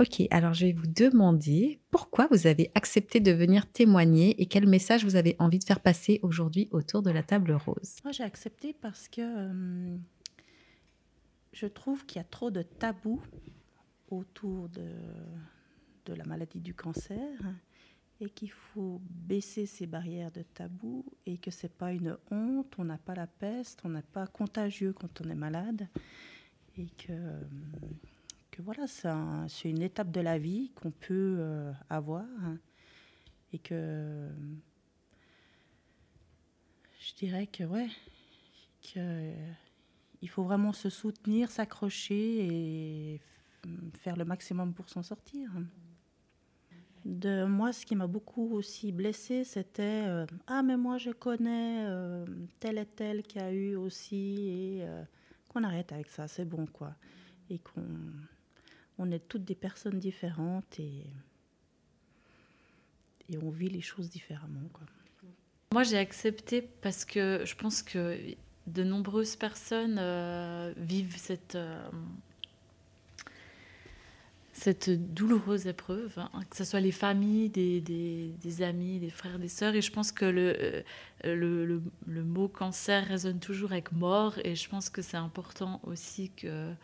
Ok, alors je vais vous demander pourquoi vous avez accepté de venir témoigner et quel message vous avez envie de faire passer aujourd'hui autour de la table rose? Moi, j'ai accepté parce que euh, je trouve qu'il y a trop de tabous autour de, de la maladie du cancer et qu'il faut baisser ces barrières de tabous et que c'est pas une honte, on n'a pas la peste, on n'est pas contagieux quand on est malade et que voilà, c'est une étape de la vie qu'on peut euh, avoir hein, et que je dirais que ouais, que, il faut vraiment se soutenir, s'accrocher et faire le maximum pour s'en sortir. De moi, ce qui m'a beaucoup aussi blessée, c'était euh, ah mais moi je connais euh, tel et tel qui a eu aussi et qu'on arrête avec ça, c'est bon quoi, et qu'on on est toutes des personnes différentes et, et on vit les choses différemment. Moi, j'ai accepté parce que je pense que de nombreuses personnes euh, vivent cette, euh, cette douloureuse épreuve, hein, que ce soit les familles, des, des, amis, des frères, des sœurs. Et je pense que euh, le, le, le, mot cancer résonne toujours avec mort. Et je pense que c'est important aussi que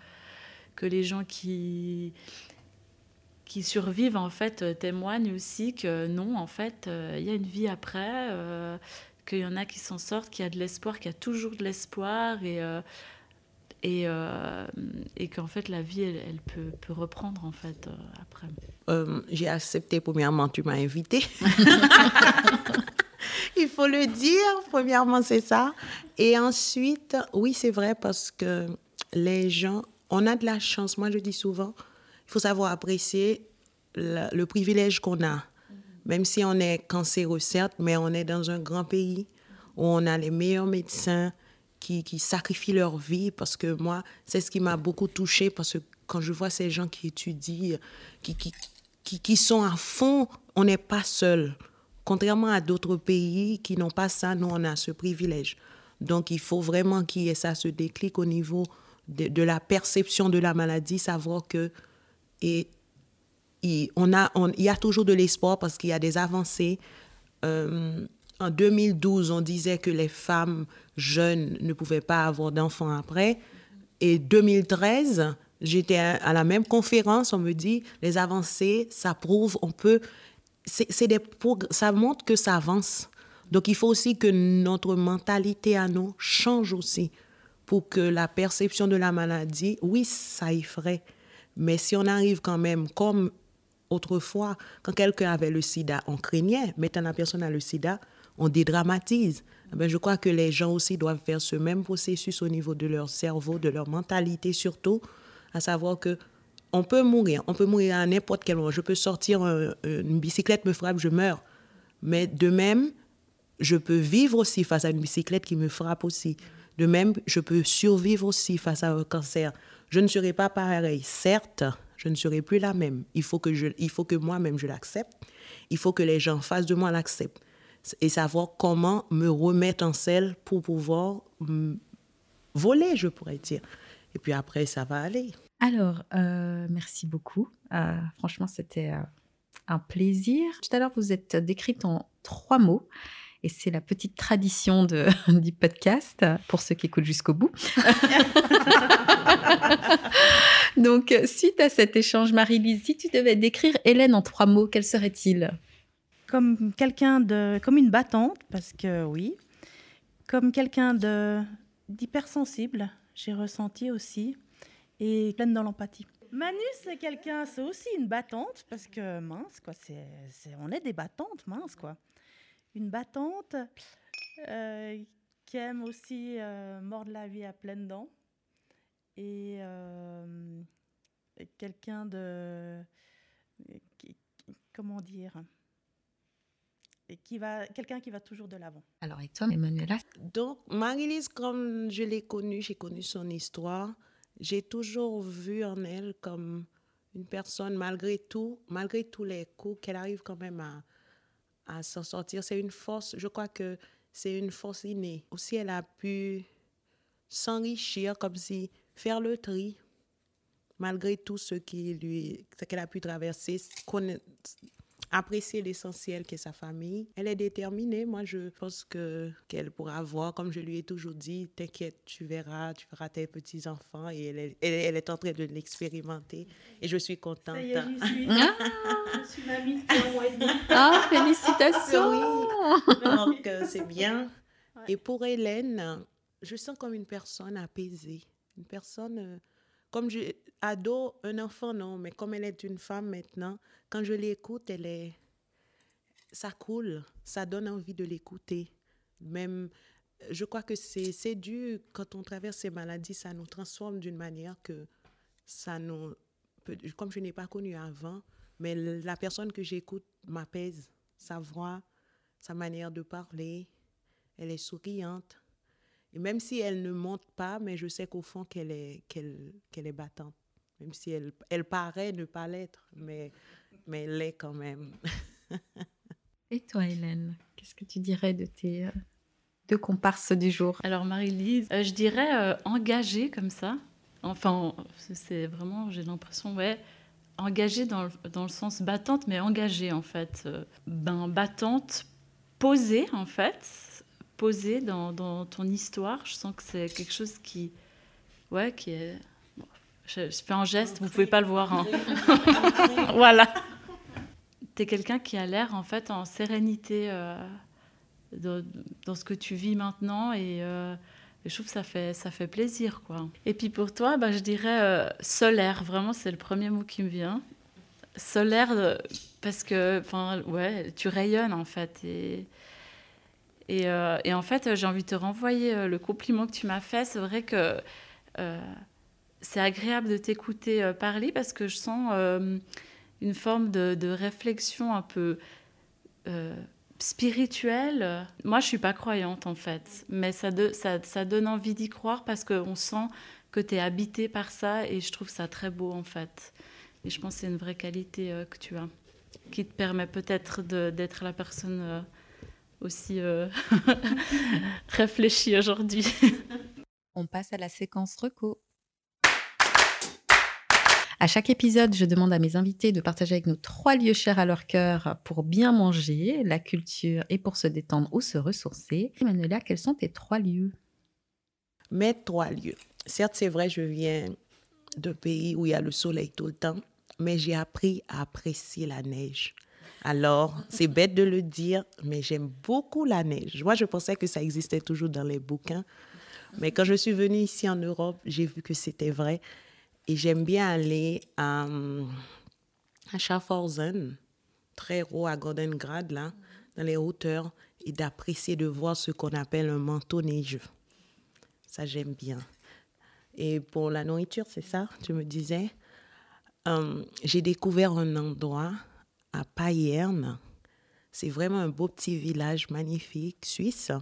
que les gens qui, qui survivent en fait euh, témoignent aussi que non, en fait, euh, il y a une vie après, euh, qu'il y en a qui s'en sortent, qu'il y a de l'espoir, qu'il y a toujours de l'espoir et et, et qu'en fait la vie elle, peut, peut, reprendre en fait après. J'ai accepté premièrement, tu m'as invité. [LAUGHS] Il faut le dire, premièrement c'est ça. Et ensuite, oui c'est vrai parce que les gens on a de la chance. Moi, je dis souvent, il faut savoir apprécier le, privilège qu'on a. Même si on est cancéreux, certes, mais on est dans un grand pays. où on a les meilleurs médecins qui, qui sacrifient leur vie, parce que moi, c'est ce qui m'a beaucoup touchée, parce que quand je vois ces gens qui étudient, qui, qui, qui, qui sont à fond, on n'est pas seul. Contrairement à d'autres pays qui n'ont pas ça, nous, on a ce privilège. Donc, il faut vraiment qu'il y ait ça, ce déclic au niveau de, la perception de la maladie, savoir que et, on a, on, il y a toujours de l'espoir parce qu'il y a des avancées. Euh, en 2012, on disait que les femmes jeunes ne pouvaient pas avoir d'enfants après. Et 2013, j'étais à, la même conférence, on me dit, les avancées, ça prouve, on peut... C'est, des, ça montre que ça avance. Donc, il faut aussi que notre mentalité à nous change aussi pour que la perception de la maladie, oui, ça effraie. Mais si on arrive quand même, comme autrefois, quand quelqu'un avait le sida, on craignait. Maintenant, la personne a le sida, on dédramatise. Ben, je crois que les gens aussi doivent faire ce même processus au niveau de leur cerveau, de leur mentalité surtout, à savoir que on peut mourir, on peut mourir à n'importe quel moment. Je peux sortir, un- une bicyclette me frappe, je meurs. Mais de même, je peux vivre aussi face à une bicyclette qui me frappe aussi. De même, je peux survivre aussi face à un cancer. Je ne serai pas pareil. Certes, je ne serai plus la même. Il faut que, je, il faut que moi-même je l'accepte. Il faut que les gens en face de moi l'acceptent. Et savoir comment me remettre en selle pour pouvoir voler, je pourrais dire. Et puis après, ça va aller. Alors, euh, merci beaucoup. Euh, franchement, c'était euh, un plaisir. Tout à l'heure, vous êtes décrite en trois mots. Et c'est la petite tradition de, [LAUGHS] du podcast, pour ceux qui écoutent jusqu'au bout. [LAUGHS] Donc, euh, suite à cet échange, Marie-Lise, si tu devais décrire Hélène en trois mots, quel serait-il? Comme quelqu'un de. comme une battante, parce que oui. Comme quelqu'un de d'hypersensible, j'ai ressenti aussi. Et pleine dans l'empathie. Manu, c'est quelqu'un, c'est aussi une battante, parce que mince, quoi, c'est, on est des battantes, mince, quoi. Une battante euh, qui aime aussi euh, mordre la vie à pleines dents. Et euh, quelqu'un de. qui- comment dire et qui va quelqu'un qui va toujours de l'avant. Alors, et toi, Emmanuela Donc, Marie-Lise, comme je l'ai connue, j'ai connu son histoire, j'ai toujours vu en elle comme une personne, malgré tout, malgré tous les coups, qu'elle arrive quand même à, à s'en sortir. C'est une force, je crois que c'est une force innée. Aussi, elle a pu s'enrichir, comme si faire le tri, malgré tout ce qu'elle a pu traverser, apprécier l'essentiel qui est sa famille. Elle est déterminée. Moi, je pense que qu'elle pourra voir, comme je lui ai toujours dit, t'inquiète, tu verras, tu verras tes petits enfants. Et elle est, elle, est- elle est en train de l'expérimenter. Et je suis contente. suis. je suis mamie Ah, félicitations [LAUGHS] Donc, euh, c'est bien. Et pour Hélène, je sens comme une personne apaisée. Une personne, euh, comme je, ado, un enfant, non, mais comme elle est une femme maintenant, quand je l'écoute, elle est, ça coule, ça donne envie de l'écouter. Même, je crois que c'est dû, quand on traverse ces maladies, ça nous transforme d'une manière que ça nous, comme je n'ai pas connu avant, mais la personne que j'écoute m'apaise. Sa voix, sa manière de parler, elle est souriante. Et même si elle ne monte pas, mais je sais qu'au fond qu'elle est, qu'elle, qu'elle est battante. Même si elle, elle paraît ne pas l'être, mais, mais elle l'est quand même. [LAUGHS] Et toi, Hélène, qu'est-ce que tu dirais de tes euh, deux comparses du jour? Alors Marie-Lise, euh, je dirais euh, engagée comme ça. Enfin, c'est- c'est vraiment, j'ai l'impression, ouais, engagée dans le, dans le sens battante, mais engagée en fait. Euh, ben, battante, posée en fait, posée dans, dans ton histoire. Je sens que c'est quelque chose qui, ouais, qui est... je, fais un geste, vous pouvez pas le voir. hein. [LAUGHS] voilà. Tu es quelqu'un qui a l'air en fait en sérénité euh, dans, ce que tu vis maintenant et, euh, et je trouve que ça fait, ça fait plaisir. quoi. Et puis pour toi, bah, je dirais euh, solaire, vraiment c'est le premier mot qui me vient. Solaire parce que ouais, tu rayonnes en fait. Et, et, et en fait, j'ai envie de te renvoyer le compliment que tu m'as fait. C'est vrai que c'est agréable de t'écouter euh, parler parce que je sens euh, une forme de, de réflexion un peu euh, spirituel, moi je suis pas croyante en fait, mais ça, ça, ça donne envie d'y croire parce qu'on sent que tu es habité par ça et je trouve ça très beau en fait. Et je pense que c'est une vraie qualité que tu as, qui te permet peut-être d'être la personne aussi [LAUGHS] réfléchie aujourd'hui. On passe à la séquence reco. À chaque épisode, je demande à mes invités de partager avec nous trois lieux chers à leur cœur pour bien manger, la culture et pour se détendre ou se ressourcer. Manuela, quels sont tes trois lieux? Mes trois lieux. Certes, c'est vrai, je viens d'un pays où il y a le soleil tout le temps, mais j'ai appris à apprécier la neige. Alors, c'est bête de le dire, mais j'aime beaucoup la neige. Moi, je pensais que ça existait toujours dans les bouquins, mais quand je suis venue ici en Europe, j'ai vu que c'était vrai. Et j'aime bien aller à, à Schaffhausen, très haut à Goldengrad, là, dans les hauteurs, et d'apprécier de voir ce qu'on appelle un manteau neigeux. Ça, j'aime bien. Et pour la nourriture, c'est ça, tu me disais? Euh, j'ai découvert un endroit à Payerne. C'est vraiment un beau petit village magnifique, suisse.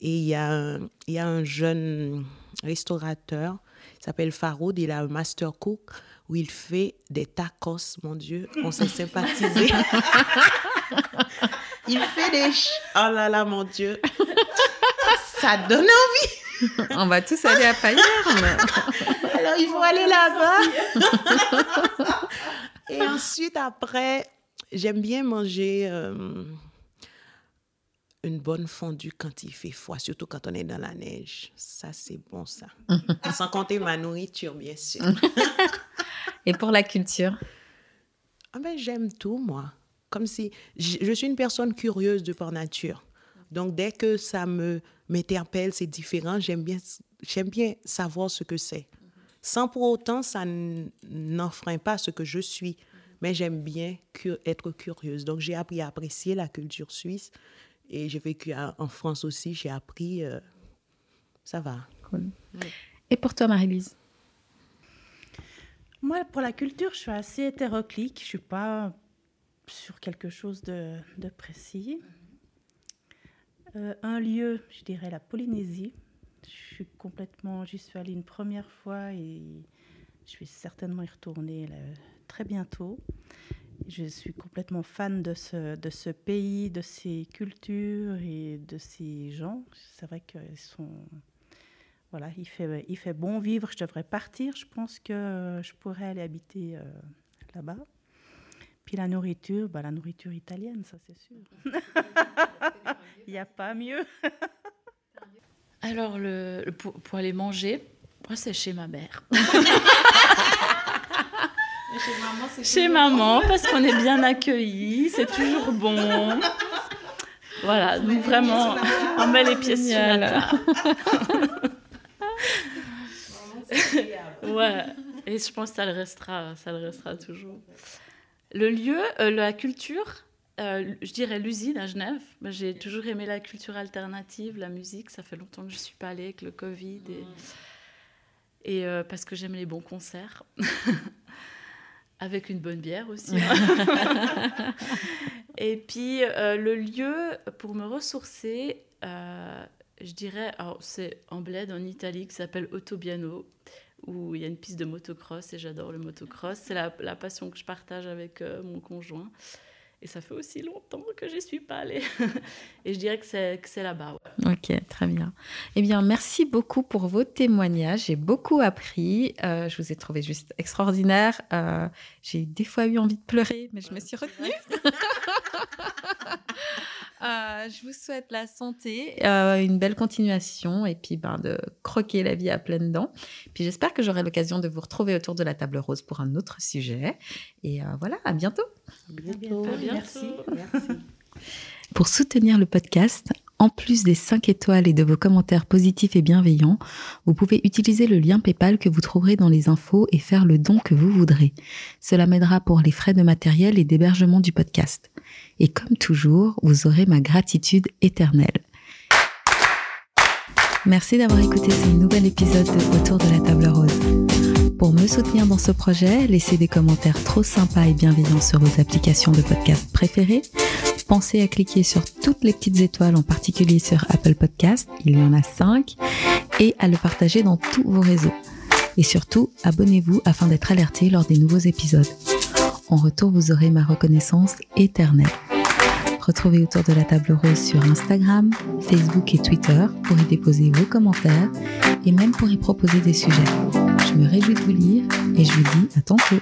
Et il y a un jeune restaurateur il s'appelle Faroud, il a un master cook où il fait des tacos, mon Dieu, on s'est sympathisé. [LAUGHS] il fait des... Oh là là, mon Dieu. Ça donne envie. On va tous aller à Payerne. Alors, il faut aller là-bas. Et ensuite, après, j'aime bien manger... Euh, une bonne fondue quand il fait froid, surtout quand on est dans la neige. Ça, c'est bon, ça. [LAUGHS] Sans compter ma nourriture, bien sûr. [LAUGHS] Et pour la culture? Ah ben, J'aime tout, moi. Comme si... Je, suis une personne curieuse de par nature. Donc, dès que ça me m'interpelle, c'est différent, j'aime bien, j'aime bien savoir ce que c'est. Sans pour autant, ça n'enfreint pas ce que je suis. Mais j'aime bien être curieuse. Donc, j'ai appris à apprécier la culture suisse. Et j'ai vécu en France aussi, j'ai appris. Euh, ça va. Et pour toi, Marie-Lise? Moi, pour la culture, je suis assez hétéroclite. Je ne suis pas sur quelque chose de, de précis. Euh, un lieu, je dirais la Polynésie. Je suis complètement. J'y suis allée une première fois et je vais certainement y retourner très bientôt. Je suis complètement fan de ce, de ce pays, de ses cultures et de ses gens. C'est vrai qu'ils sont. Voilà, il fait, il fait bon vivre. Je devrais partir. Je pense que je pourrais aller habiter euh, là-bas. Puis la nourriture, bah, la nourriture italienne, ça c'est sûr. [LAUGHS] il n'y a pas mieux. [LAUGHS] Alors, le, pour, pour aller manger, moi, c'est chez ma mère. [LAUGHS] chez maman, parce qu'on est bien accueillis, c'est toujours bon. Voilà, donc vraiment, on met les pieds sur la table. [LAUGHS] [LAUGHS] ouais, et je pense que ça le restera, ça le restera toujours. Le lieu, euh, la culture, euh, je dirais l'usine à Genève. J'ai toujours aimé la culture alternative, la musique. Ça fait longtemps que je ne suis pas allée avec le Covid. Et, et euh, parce que j'aime les bons concerts. [LAUGHS] Avec une bonne bière aussi. [LAUGHS] Hein. et puis, euh, le lieu pour me ressourcer, euh, je dirais, c'est en bled en Italie qui s'appelle Ottobiano, où il y a une piste de motocross et j'adore le motocross. C'est la, la, passion que je partage avec euh, mon conjoint. Et ça fait aussi longtemps que je suis pas allée. [LAUGHS] et je dirais que c'est là-bas. Ok, très bien. Eh bien, merci beaucoup pour vos témoignages. J'ai beaucoup appris. Euh, je vous ai trouvé juste extraordinaire. Euh, j'ai des fois eu envie de pleurer, mais je me suis retenue. [LAUGHS] Euh, je vous souhaite la santé, euh, une belle continuation et puis ben, de croquer la vie à pleines dents. Puis j'espère que j'aurai l'occasion de vous retrouver autour de la table rose pour un autre sujet. Et euh, voilà, à bientôt. bientôt. Merci. Merci. [LAUGHS] Pour soutenir le podcast, en plus des 5 étoiles et de vos commentaires positifs et bienveillants, vous pouvez utiliser le lien PayPal que vous trouverez dans les infos et faire le don que vous voudrez. Cela m'aidera pour les frais de matériel et d'hébergement du podcast. Et comme toujours, vous aurez ma gratitude éternelle. Merci d'avoir écouté ce nouvel épisode de Autour de la table rose. Pour me soutenir dans ce projet, laissez des commentaires trop sympas et bienveillants sur vos applications de podcast préférées Pensez à cliquer sur toutes les petites étoiles, en particulier sur Apple Podcast, il y en a 5, et à le partager dans tous vos réseaux. Et surtout, abonnez-vous afin d'être alerté lors des nouveaux épisodes. En retour, vous aurez ma reconnaissance éternelle. Retrouvez autour de la table rose sur Instagram, Facebook et Twitter pour y déposer vos commentaires et même pour y proposer des sujets. Je me réjouis de vous lire et je vous dis à tantôt.